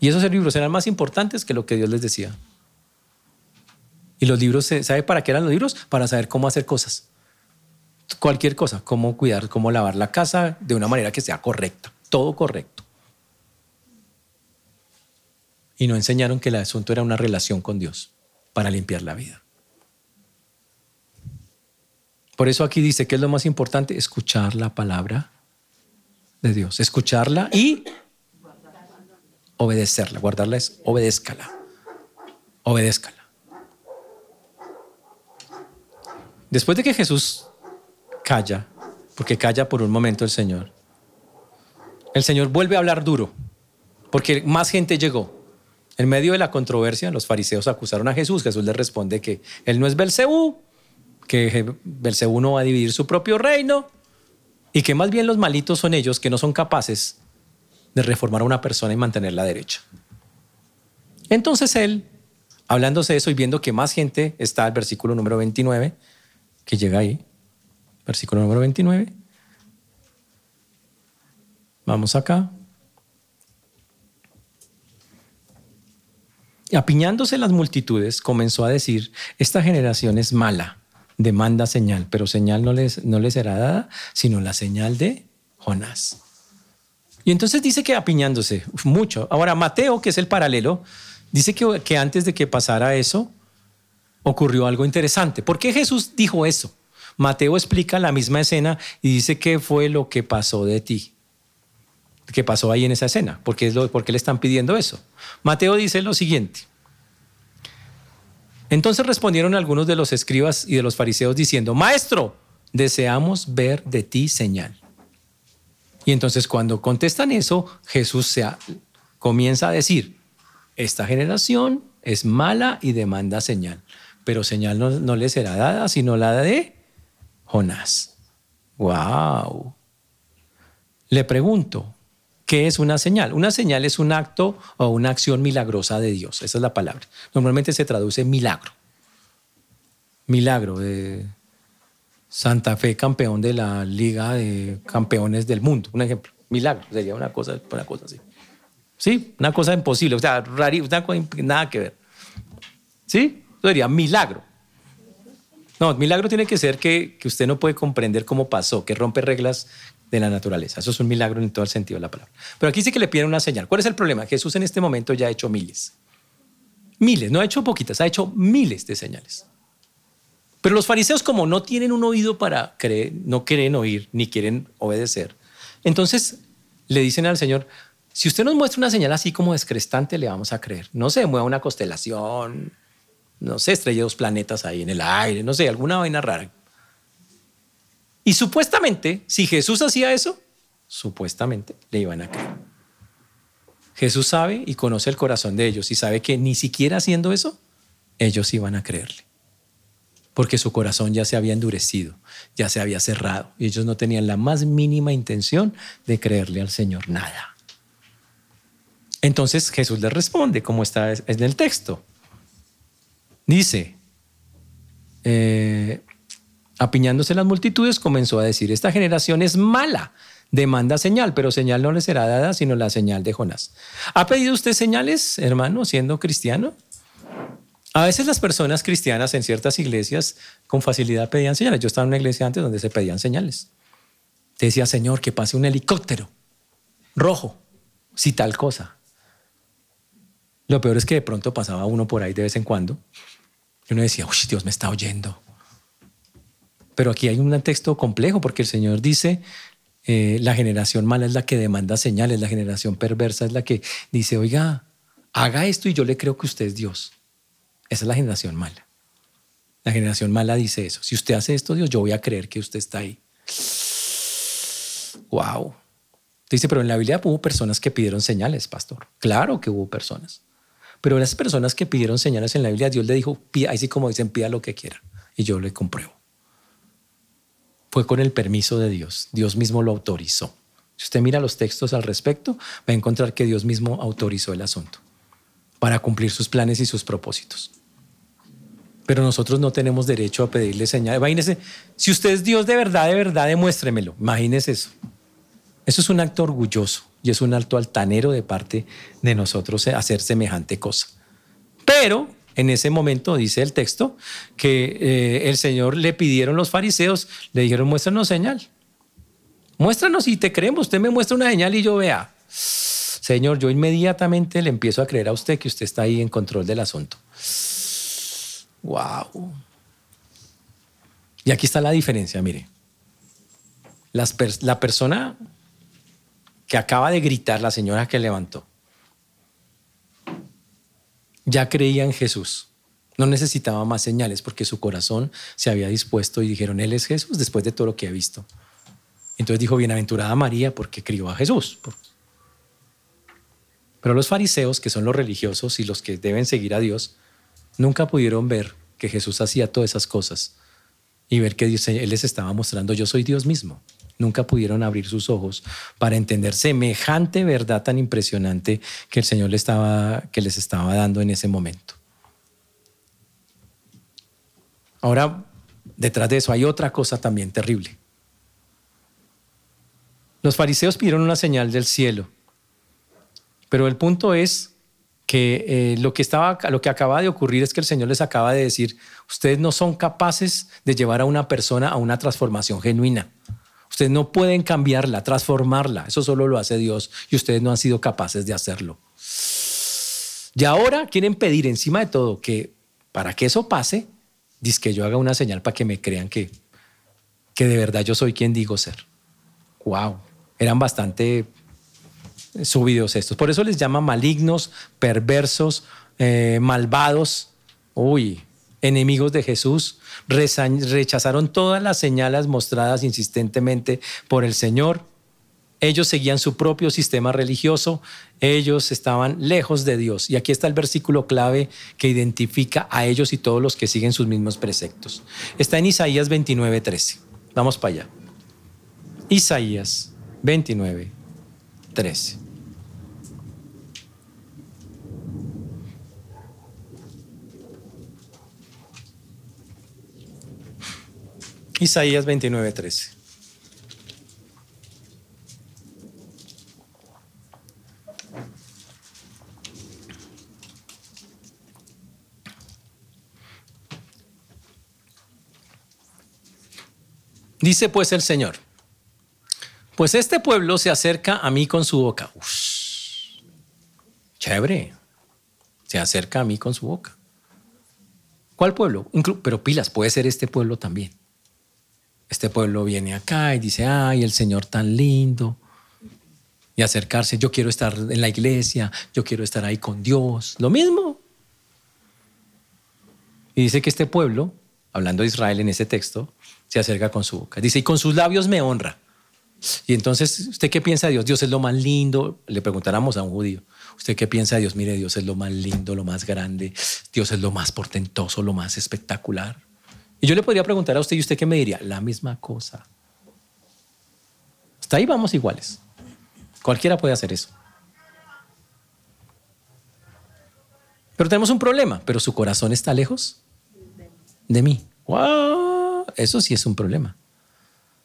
Y esos libros eran más importantes que lo que Dios les decía. Y los libros, ¿sabe para qué eran los libros? Para saber cómo hacer cosas cualquier cosa, cómo cuidar, cómo lavar la casa de una manera que sea correcta, todo correcto. Y no enseñaron que el asunto era una relación con Dios para limpiar la vida. Por eso aquí dice que es lo más importante, escuchar la palabra de Dios, escucharla y obedecerla. Guardarla es obedézcala, obedézcala. Después de que Jesús calla, porque calla por un momento el Señor. El Señor vuelve a hablar duro, porque más gente llegó. En medio de la controversia, los fariseos acusaron a Jesús. Jesús les responde que él no es Belcebú, que Belcebú no va a dividir su propio reino y que más bien los malitos son ellos que no son capaces de reformar a una persona y mantenerla derecha. Entonces él, hablándose de eso y viendo que más gente está, el versículo número 29, que llega ahí, versículo número 29. Vamos acá. Y apiñándose las multitudes, comenzó a decir, esta generación es mala, demanda señal, pero señal no les, no les será dada, sino la señal de Jonás. Y entonces dice que apiñándose mucho. Ahora, Mateo, que es el paralelo, dice que, que antes de que pasara eso, ocurrió algo interesante. ¿Por qué Jesús dijo eso? Mateo explica la misma escena y dice qué fue lo que pasó de ti. ¿Qué pasó ahí en esa escena? ¿Por qué, es lo, ¿Por qué le están pidiendo eso? Mateo dice lo siguiente. Entonces respondieron algunos de los escribas y de los fariseos diciendo, Maestro, deseamos ver de ti señal. Y entonces cuando contestan eso, Jesús se comienza a decir, esta generación es mala y demanda señal, pero señal no, no le será dada, sino la de Jonás. ¡Wow! Le pregunto, ¿qué es una señal? Una señal es un acto o una acción milagrosa de Dios. Esa es la palabra. Normalmente se traduce milagro. Milagro de Santa Fe, campeón de la Liga de Campeones del Mundo. Un ejemplo. Milagro. Sería una cosa, una cosa así. Sí, una cosa imposible. O sea, rarísima, nada que ver. ¿Sí? Eso sería milagro. No, milagro tiene que ser que, usted no puede comprender cómo pasó, que rompe reglas de la naturaleza. Eso es un milagro en todo el sentido de la palabra. Pero aquí sí que le piden una señal. ¿Cuál es el problema? Jesús en este momento ya ha hecho miles. Miles, no ha hecho poquitas, ha hecho miles de señales. Pero los fariseos como no tienen un oído para creer, no quieren oír ni quieren obedecer, entonces le dicen al Señor, si usted nos muestra una señal así como descrestante, le vamos a creer. No sé, mueva una constelación, no sé, estrella dos planetas ahí en el aire, no sé, alguna vaina rara. Y supuestamente, si Jesús hacía eso, supuestamente le iban a creer. Jesús sabe y conoce el corazón de ellos y sabe que ni siquiera haciendo eso, ellos iban a creerle. Porque su corazón ya se había endurecido, ya se había cerrado y ellos no tenían la más mínima intención de creerle al Señor nada. Entonces Jesús les responde, como está en el texto. Dice, eh, apiñándose las multitudes, comenzó a decir, esta generación es mala, demanda señal, pero señal no le será dada sino la señal de Jonás. ¿Ha pedido usted señales, hermano, siendo cristiano? A veces las personas cristianas en ciertas iglesias con facilidad pedían señales. Yo estaba en una iglesia antes donde se pedían señales. Te decía, Señor, que pase un helicóptero rojo, si tal cosa. Lo peor es que de pronto pasaba uno por ahí de vez en cuando y uno decía, uy, Dios me está oyendo. Pero aquí hay un texto complejo porque el Señor dice, eh, la generación mala es la que demanda señales, la generación perversa es la que dice, oiga, haga esto y yo le creo que usted es Dios. Esa es la generación mala. La generación mala dice eso. Si usted hace esto, Dios, yo voy a creer que usted está ahí. Wow. Dice, pero en la Biblia hubo personas que pidieron señales, pastor. Claro que hubo personas. Pero las personas que pidieron señales en la Biblia, Dios le dijo, así como dicen, pida lo que quiera. Y yo le compruebo. Fue con el permiso de Dios. Dios mismo lo autorizó. Si usted mira los textos al respecto, va a encontrar que Dios mismo autorizó el asunto para cumplir sus planes y sus propósitos. Pero nosotros no tenemos derecho a pedirle señales. Imagínese, si usted es Dios de verdad, de verdad, demuéstremelo. Imagínese eso. Eso es un acto orgulloso y es un alto altanero de parte de nosotros hacer semejante cosa. Pero en ese momento, dice el texto, que eh, el Señor le pidieron los fariseos, le dijeron, muéstranos señal. Muéstranos y te creemos. Usted me muestra una señal y yo vea. Señor, yo inmediatamente le empiezo a creer a usted que usted está ahí en control del asunto. Wow. Y aquí está la diferencia, mire. la persona que acaba de gritar la señora que levantó, ya creía en Jesús. No necesitaba más señales porque su corazón se había dispuesto y dijeron, Él es Jesús después de todo lo que ha visto. Entonces dijo, bienaventurada María porque crió a Jesús. Pero los fariseos, que son los religiosos y los que deben seguir a Dios, nunca pudieron ver que Jesús hacía todas esas cosas y ver que Él les estaba mostrando, yo soy Dios mismo nunca pudieron abrir sus ojos para entender semejante verdad tan impresionante que el Señor les estaba, que les estaba dando en ese momento. Ahora, detrás de eso hay otra cosa también terrible. Los fariseos pidieron una señal del cielo, pero el punto es que eh, lo, que estaba, lo que acaba de ocurrir es que el Señor les acaba de decir, ustedes no son capaces de llevar a una persona a una transformación genuina. Ustedes no pueden cambiarla, transformarla. Eso solo lo hace Dios y ustedes no han sido capaces de hacerlo. Y ahora quieren pedir encima de todo que para que eso pase, dice que yo haga una señal para que me crean que, que de verdad yo soy quien digo ser. Wow, eran bastante subidos estos. Por eso les llama malignos, perversos, eh, malvados. Uy, enemigos de Jesús, rechazaron todas las señales mostradas insistentemente por el Señor. Ellos seguían su propio sistema religioso, ellos estaban lejos de Dios. Y aquí está el versículo clave que identifica a ellos y todos los que siguen sus mismos preceptos. Está en Isaías 29, 13. Vamos para allá. Isaías 29, 13. Isaías 29, 13. Dice pues el Señor, Pues este pueblo se acerca a mí con su boca. chévere. Se acerca a mí con su boca. ¿Cuál pueblo? pero pilas, puede ser este pueblo también. Este pueblo viene acá y dice, ay, el Señor tan lindo. Y acercarse, yo quiero estar en la iglesia, yo quiero estar ahí con Dios. Lo mismo. Y dice que este pueblo, hablando de Israel en ese texto, se acerca con su boca. Dice, y con sus labios me honra. Y entonces, ¿usted qué piensa de Dios? Dios es lo más lindo. Le preguntáramos a un judío, ¿usted qué piensa de Dios? Mire, Dios es lo más lindo, lo más grande. Dios es lo más portentoso, lo más espectacular. Y yo le podría preguntar a usted, ¿y usted qué me diría? La misma cosa. Hasta ahí vamos iguales. Cualquiera puede hacer eso. Pero tenemos un problema, pero su corazón está lejos de mí. Eso sí es un problema.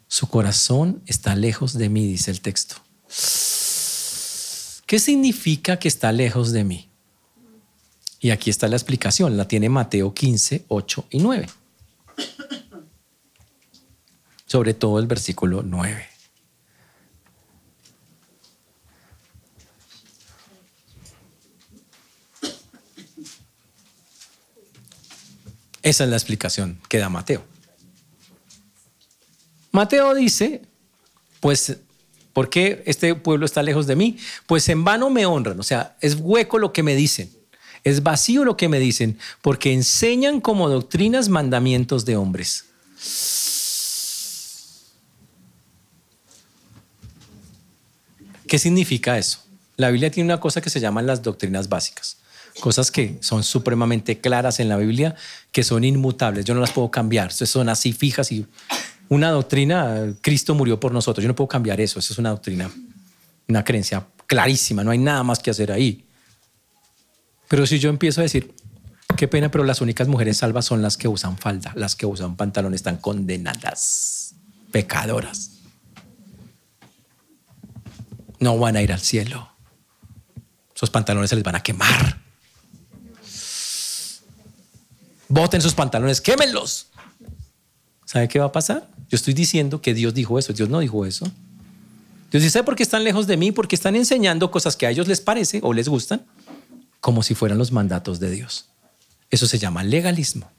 Su corazón está lejos de mí, dice el texto. ¿Qué significa que está lejos de mí? Y aquí está la explicación, la tiene Mateo 15, 8 y 9. Sobre todo el versículo 9. Esa es la explicación que da Mateo. Mateo dice, pues, ¿por qué este pueblo está lejos de mí? Pues en vano me honran, o sea, es hueco lo que me dicen, es vacío lo que me dicen, porque enseñan como doctrinas mandamientos de hombres. ¿Qué significa eso? La Biblia tiene una cosa que se llaman las doctrinas básicas, cosas que son supremamente claras en la Biblia, que son inmutables, yo no las puedo cambiar, son así fijas y una doctrina, Cristo murió por nosotros. Yo no puedo cambiar eso. Eso es una doctrina, una creencia clarísima. No hay nada más que hacer ahí. Pero si yo empiezo a decir, qué pena, pero las únicas mujeres salvas son las que usan falda, las que usan pantalón están condenadas, pecadoras. No van a ir al cielo. Esos pantalones se les van a quemar. Boten sus pantalones, quémenlos. ¿Sabe qué va a pasar? Yo estoy diciendo que Dios dijo eso, Dios no dijo eso. Dios dice, ¿sabe por qué están lejos de mí? Porque están enseñando cosas que a ellos les parece o les gustan, como si fueran los mandatos de Dios. Eso se llama legalismo.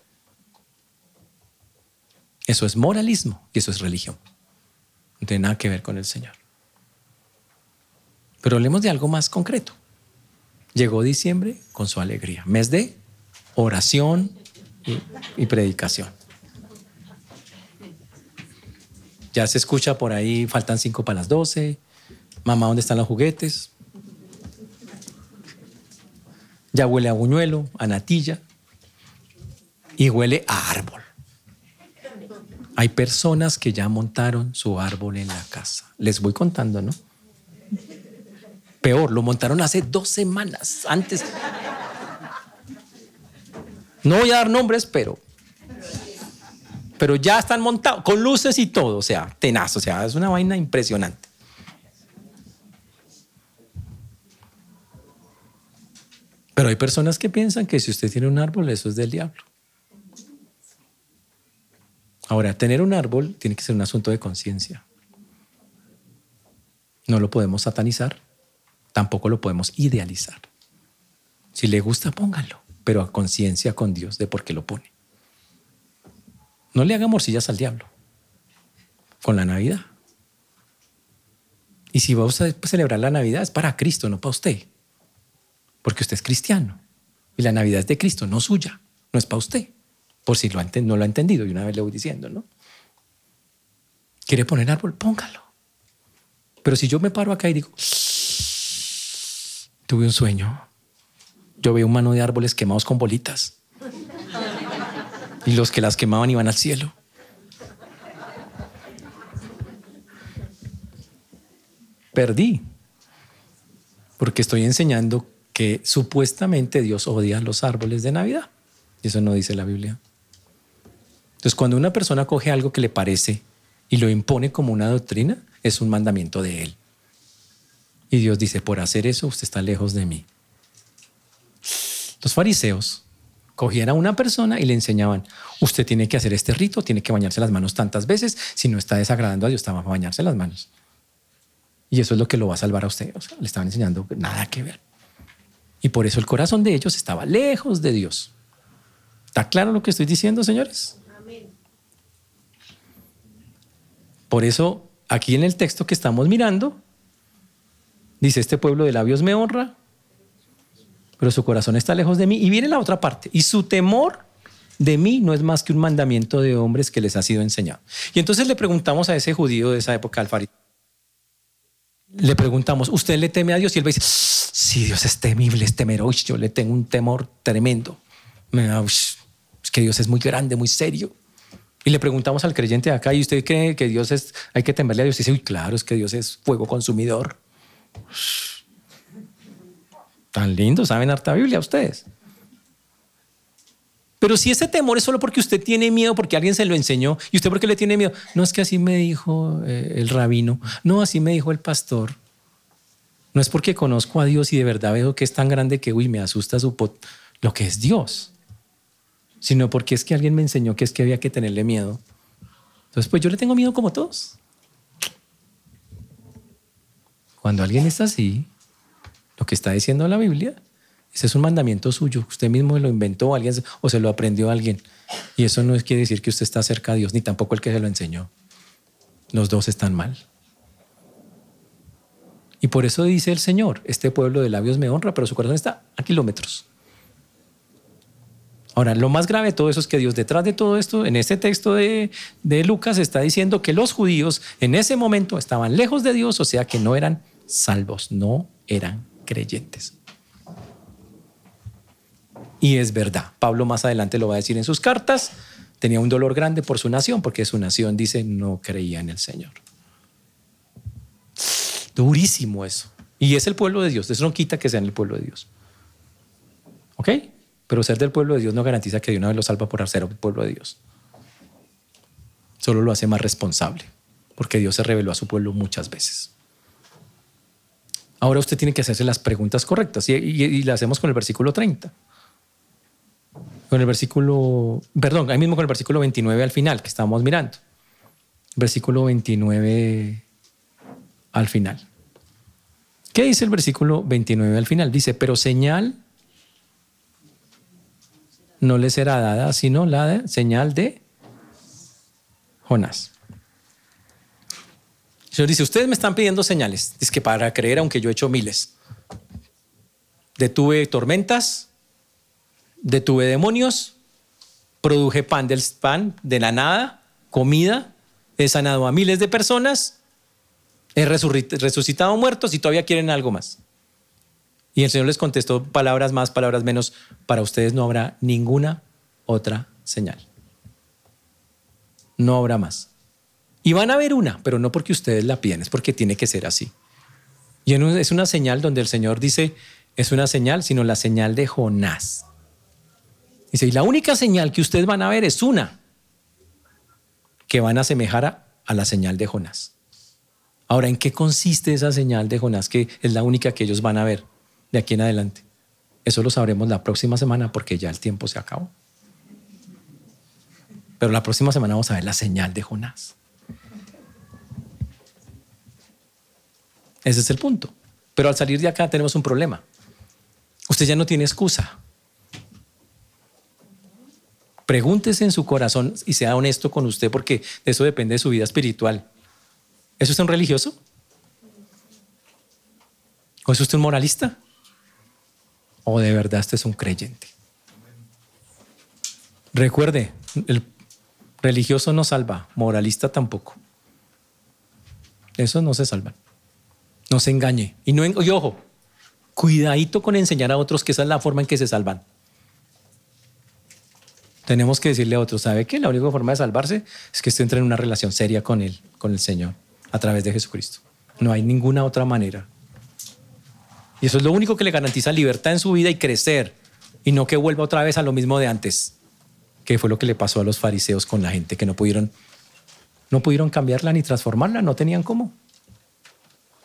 Eso es moralismo y eso es religión. No tiene nada que ver con el Señor. Pero hablemos de algo más concreto. Llegó diciembre con su alegría, mes de oración y, predicación. Ya se escucha por ahí, faltan cinco para las doce. Mamá, ¿dónde están los juguetes? Ya huele a buñuelo, a natilla y huele a árbol. Hay personas que ya montaron su árbol en la casa. Les voy contando, ¿no? Peor, lo montaron hace dos semanas antes. No voy a dar nombres, pero pero ya están montados, con luces y todo, o sea, tenaz, o sea, es una vaina impresionante. Pero hay personas que piensan que si usted tiene un árbol, eso es del diablo. Ahora, tener un árbol tiene que ser un asunto de conciencia. No lo podemos satanizar, tampoco lo podemos idealizar. Si le gusta, póngalo, pero a conciencia con Dios de por qué lo pone. No le haga morcillas al diablo con la Navidad. Y si va a celebrar la Navidad es para Cristo, no para usted. Porque usted es cristiano. Y la Navidad es de Cristo, no suya. No es para usted. Por si no lo ha entendido, y una vez le voy diciendo, ¿no? ¿Quiere poner árbol? Póngalo. Pero si yo me paro acá y digo, tuve un sueño, yo veo un mano de árboles quemados con bolitas y los que las quemaban iban al cielo. Perdí, porque estoy enseñando que supuestamente Dios odia los árboles de Navidad. Y eso no dice la Biblia. Entonces, cuando una persona coge algo que le parece y lo impone como una doctrina, es un mandamiento de Él. Y Dios dice, por hacer eso usted está lejos de mí. Los fariseos cogían a una persona y le enseñaban, usted tiene que hacer este rito, tiene que bañarse las manos tantas veces, si no está desagradando a Dios, está a bañarse las manos. Y eso es lo que lo va a salvar a usted. O sea, le estaban enseñando nada que ver. Y por eso el corazón de ellos estaba lejos de Dios. ¿Está claro lo que estoy diciendo, señores? Por eso, aquí en el texto que estamos mirando, dice, este pueblo de labios me honra, pero su corazón está lejos de mí. Y viene la otra parte. Y su temor de mí no es más que un mandamiento de hombres que les ha sido enseñado. Y entonces le preguntamos a ese judío de esa época, al fariseo, le preguntamos, ¿usted le teme a Dios? Y él va decir, sí, Dios es temible, es temeroso, yo le tengo un temor tremendo. Es que Dios es muy grande, muy serio. Y le preguntamos al creyente de acá, ¿y usted cree que Dios es, hay que temerle a Dios? Y dice, uy, claro, es que Dios es fuego consumidor. Tan lindo, saben harta Biblia ustedes. Pero si ese temor es solo porque usted tiene miedo, porque alguien se lo enseñó, y usted porque le tiene miedo, no es que así me dijo eh, el rabino, no, así me dijo el pastor. No es porque conozco a Dios y de verdad veo que es tan grande que, uy, me asusta su pot lo que es Dios sino porque es que alguien me enseñó que es que había que tenerle miedo. Entonces, pues yo le tengo miedo como todos. Cuando alguien está así, lo que está diciendo la Biblia, ese es un mandamiento suyo. Usted mismo lo inventó alguien o se lo aprendió a alguien. Y eso no quiere decir que usted está cerca de Dios, ni tampoco el que se lo enseñó. Los dos están mal. Y por eso dice el Señor, este pueblo de labios me honra, pero su corazón está a kilómetros. Ahora, lo más grave de todo eso es que Dios detrás de todo esto, en este texto de, Lucas, está diciendo que los judíos en ese momento estaban lejos de Dios, o sea que no eran salvos, no eran creyentes. Y es verdad, Pablo más adelante lo va a decir en sus cartas, tenía un dolor grande por su nación, porque su nación, dice, no creía en el Señor. Durísimo eso. Y es el pueblo de Dios, eso no quita que sean el pueblo de Dios. ¿Ok? Pero ser del pueblo de Dios no garantiza que de una vez lo salva por ser el pueblo de Dios. Solo lo hace más responsable, porque Dios se reveló a su pueblo muchas veces. Ahora usted tiene que hacerse las preguntas correctas y, y, las hacemos con el versículo 30. Con el versículo, perdón, ahí mismo con el versículo 29 al final que estamos mirando. Versículo 29 al final. ¿Qué dice el versículo 29 al final? Dice, pero señal no le será dada sino la señal de Jonás. El Señor dice, ustedes me están pidiendo señales. Dice que para creer, aunque yo he hecho miles. Detuve tormentas, detuve demonios, produje pan del pan de la nada, comida, he sanado a miles de personas, he resucitado muertos y todavía quieren algo más. Y el Señor les contestó palabras más, palabras menos, para ustedes no habrá ninguna otra señal. No habrá más. Y van a haber una, pero no porque ustedes la piden, es porque tiene que ser así. Y es una señal donde el Señor dice, es una señal, sino la señal de Jonás. Dice, y la única señal que ustedes van a ver es una, que van a asemejar a, a la señal de Jonás. Ahora, ¿en qué consiste esa señal de Jonás que es la única que ellos van a ver? de aquí en adelante. Eso lo sabremos la próxima semana porque ya el tiempo se acabó. Pero la próxima semana vamos a ver la señal de Jonás. Ese es el punto. Pero al salir de acá tenemos un problema. Usted ya no tiene excusa. Pregúntese en su corazón y sea honesto con usted porque de eso depende de su vida espiritual. ¿Es usted un religioso? ¿O es usted un moralista? o de verdad este es un creyente. Recuerde, el religioso no salva, moralista tampoco. Eso no se salva. No se engañe. Y, no, y ojo, cuidadito con enseñar a otros que esa es la forma en que se salvan. Tenemos que decirle a otros, ¿sabe qué? La única forma de salvarse es que usted entre en una relación seria con Él, con el Señor, a través de Jesucristo. No hay ninguna otra manera. Y eso es lo único que le garantiza libertad en su vida y crecer. Y no que vuelva otra vez a lo mismo de antes, que fue lo que le pasó a los fariseos con la gente, que no pudieron, no pudieron cambiarla ni transformarla, no tenían cómo.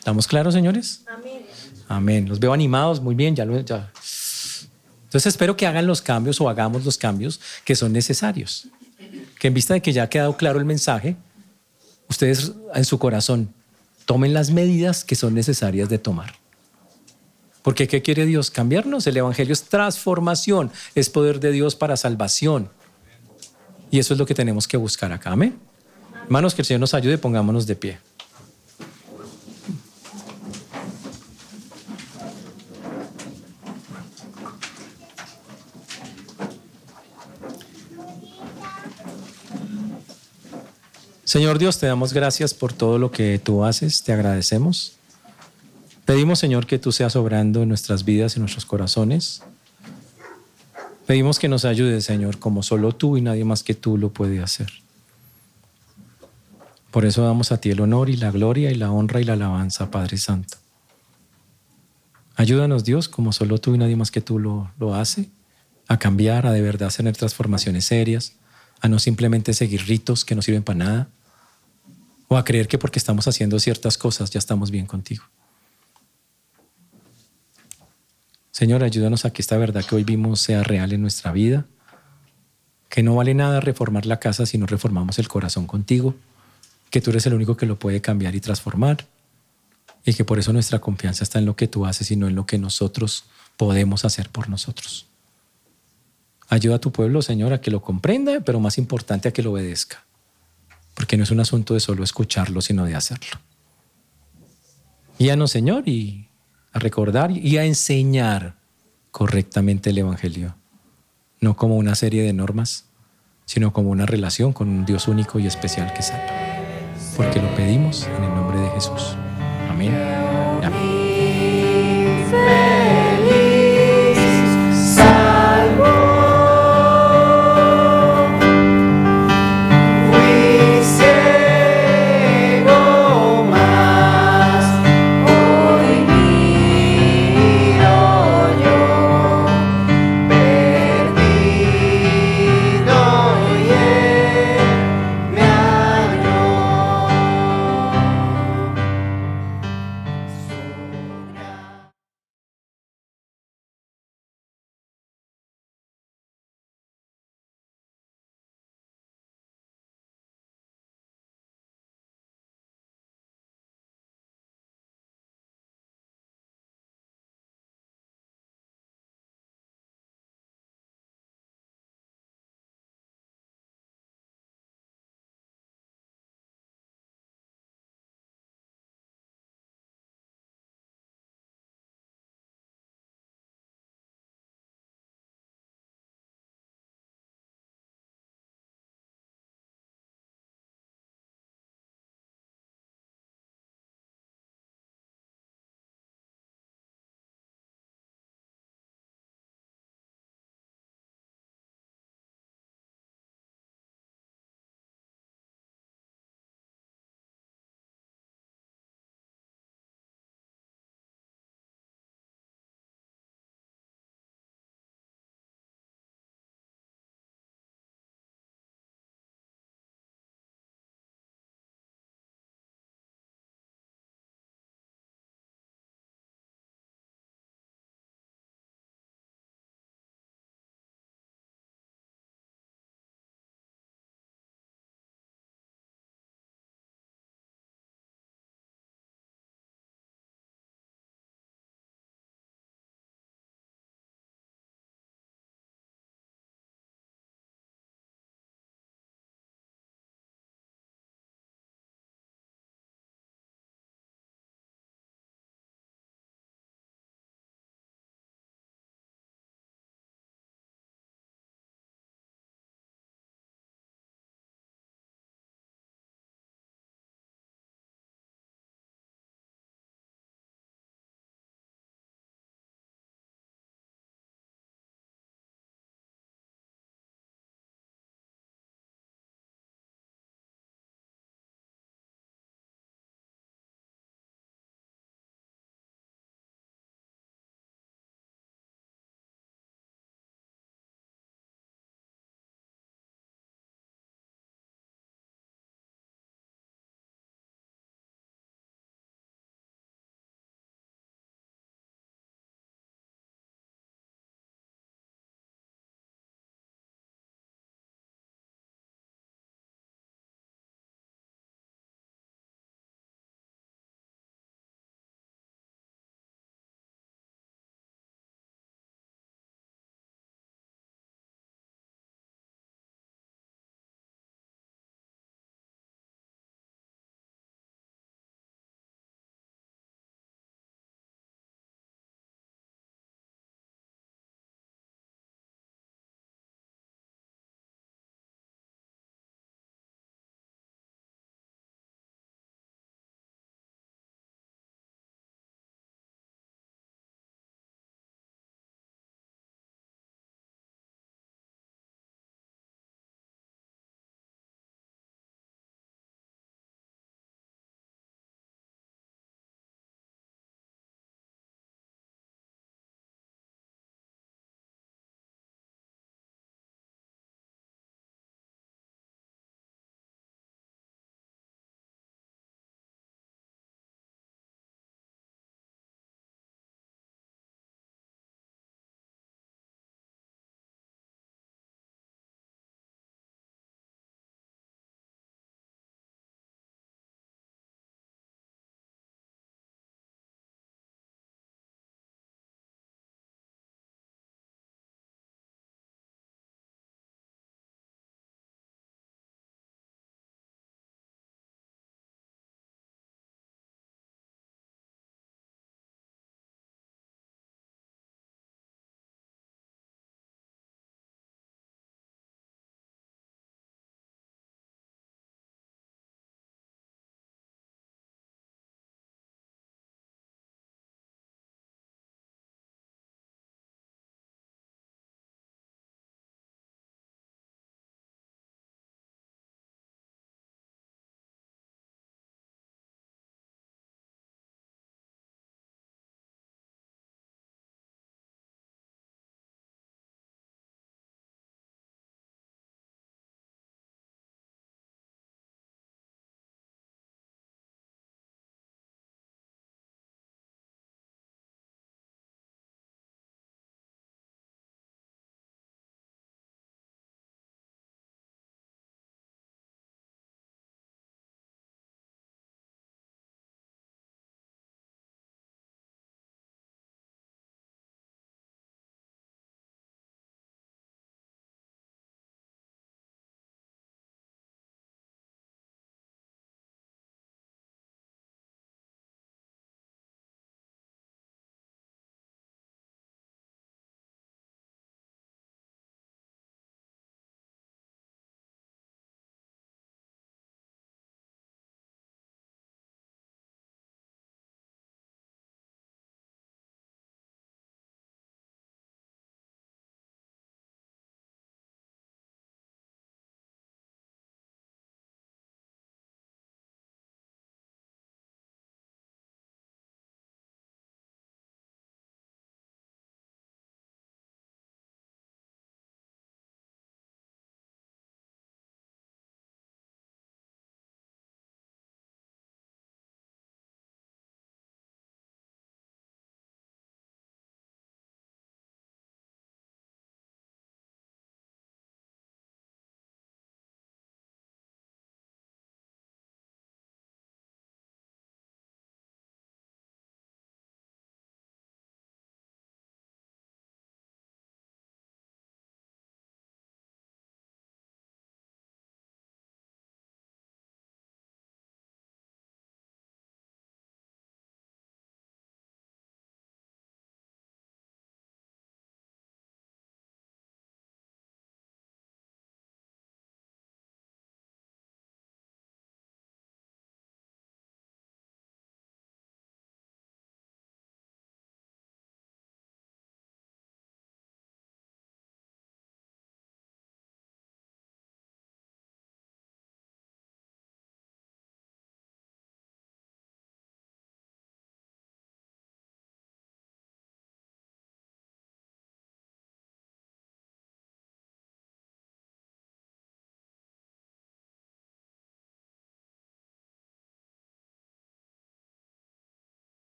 ¿Estamos claros, señores? Amén. Amén. Los veo animados, muy bien, ya lo... Ya. Entonces espero que hagan los cambios o hagamos los cambios que son necesarios. Que en vista de que ya ha quedado claro el mensaje, ustedes en su corazón tomen las medidas que son necesarias de tomar. Porque ¿qué quiere Dios? Cambiarnos. El Evangelio es transformación, es poder de Dios para salvación. Y eso es lo que tenemos que buscar acá. Amén. Hermanos, que el Señor nos ayude, pongámonos de pie. Señor Dios, te damos gracias por todo lo que tú haces, te agradecemos. Pedimos, Señor, que tú seas obrando en nuestras vidas, en nuestros corazones. Pedimos que nos ayudes, Señor, como solo tú y nadie más que tú lo puede hacer. Por eso damos a ti el honor y la gloria y la honra y la alabanza, Padre Santo. Ayúdanos, Dios, como solo tú y nadie más que tú lo, lo hace, a cambiar, a de verdad hacer transformaciones serias, a no simplemente seguir ritos que no sirven para nada, o a creer que porque estamos haciendo ciertas cosas ya estamos bien contigo. Señor, ayúdanos a que esta verdad que hoy vimos sea real en nuestra vida, que no vale nada reformar la casa si no reformamos el corazón contigo, que tú eres el único que lo puede cambiar y transformar, y que por eso nuestra confianza está en lo que tú haces y no en lo que nosotros podemos hacer por nosotros. Ayuda a tu pueblo, Señor, a que lo comprenda, pero más importante, a que lo obedezca porque no es un asunto de solo escucharlo, sino de hacerlo. Guíanos, Señor, y a recordar y a enseñar correctamente el Evangelio, no como una serie de normas, sino como una relación con un Dios único y especial que salva. Porque lo pedimos en el nombre de Jesús. Amén. Amén.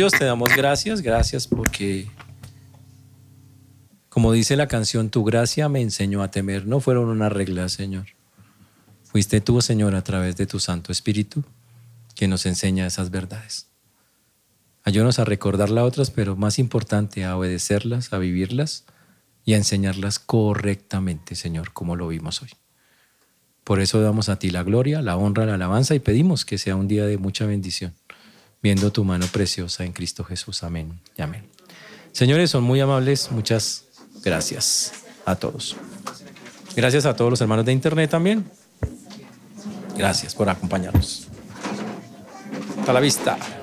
Dios, te damos gracias, gracias porque, como dice la canción, tu gracia me enseñó a temer. No fueron unas reglas, Señor. Fuiste tú, Señor, a través de tu Santo Espíritu, que nos enseña esas verdades. Ayúdanos a recordarlas otras, pero más importante, a obedecerlas, a vivirlas y a enseñarlas correctamente, Señor, como lo vimos hoy. Por eso damos a ti la gloria, la honra, la alabanza y pedimos que sea un día de mucha bendición viendo tu mano preciosa en Cristo Jesús. Amén y amén. Señores, son muy amables. Muchas gracias a todos. Gracias a todos los hermanos de Internet también. Gracias por acompañarnos. Hasta la vista.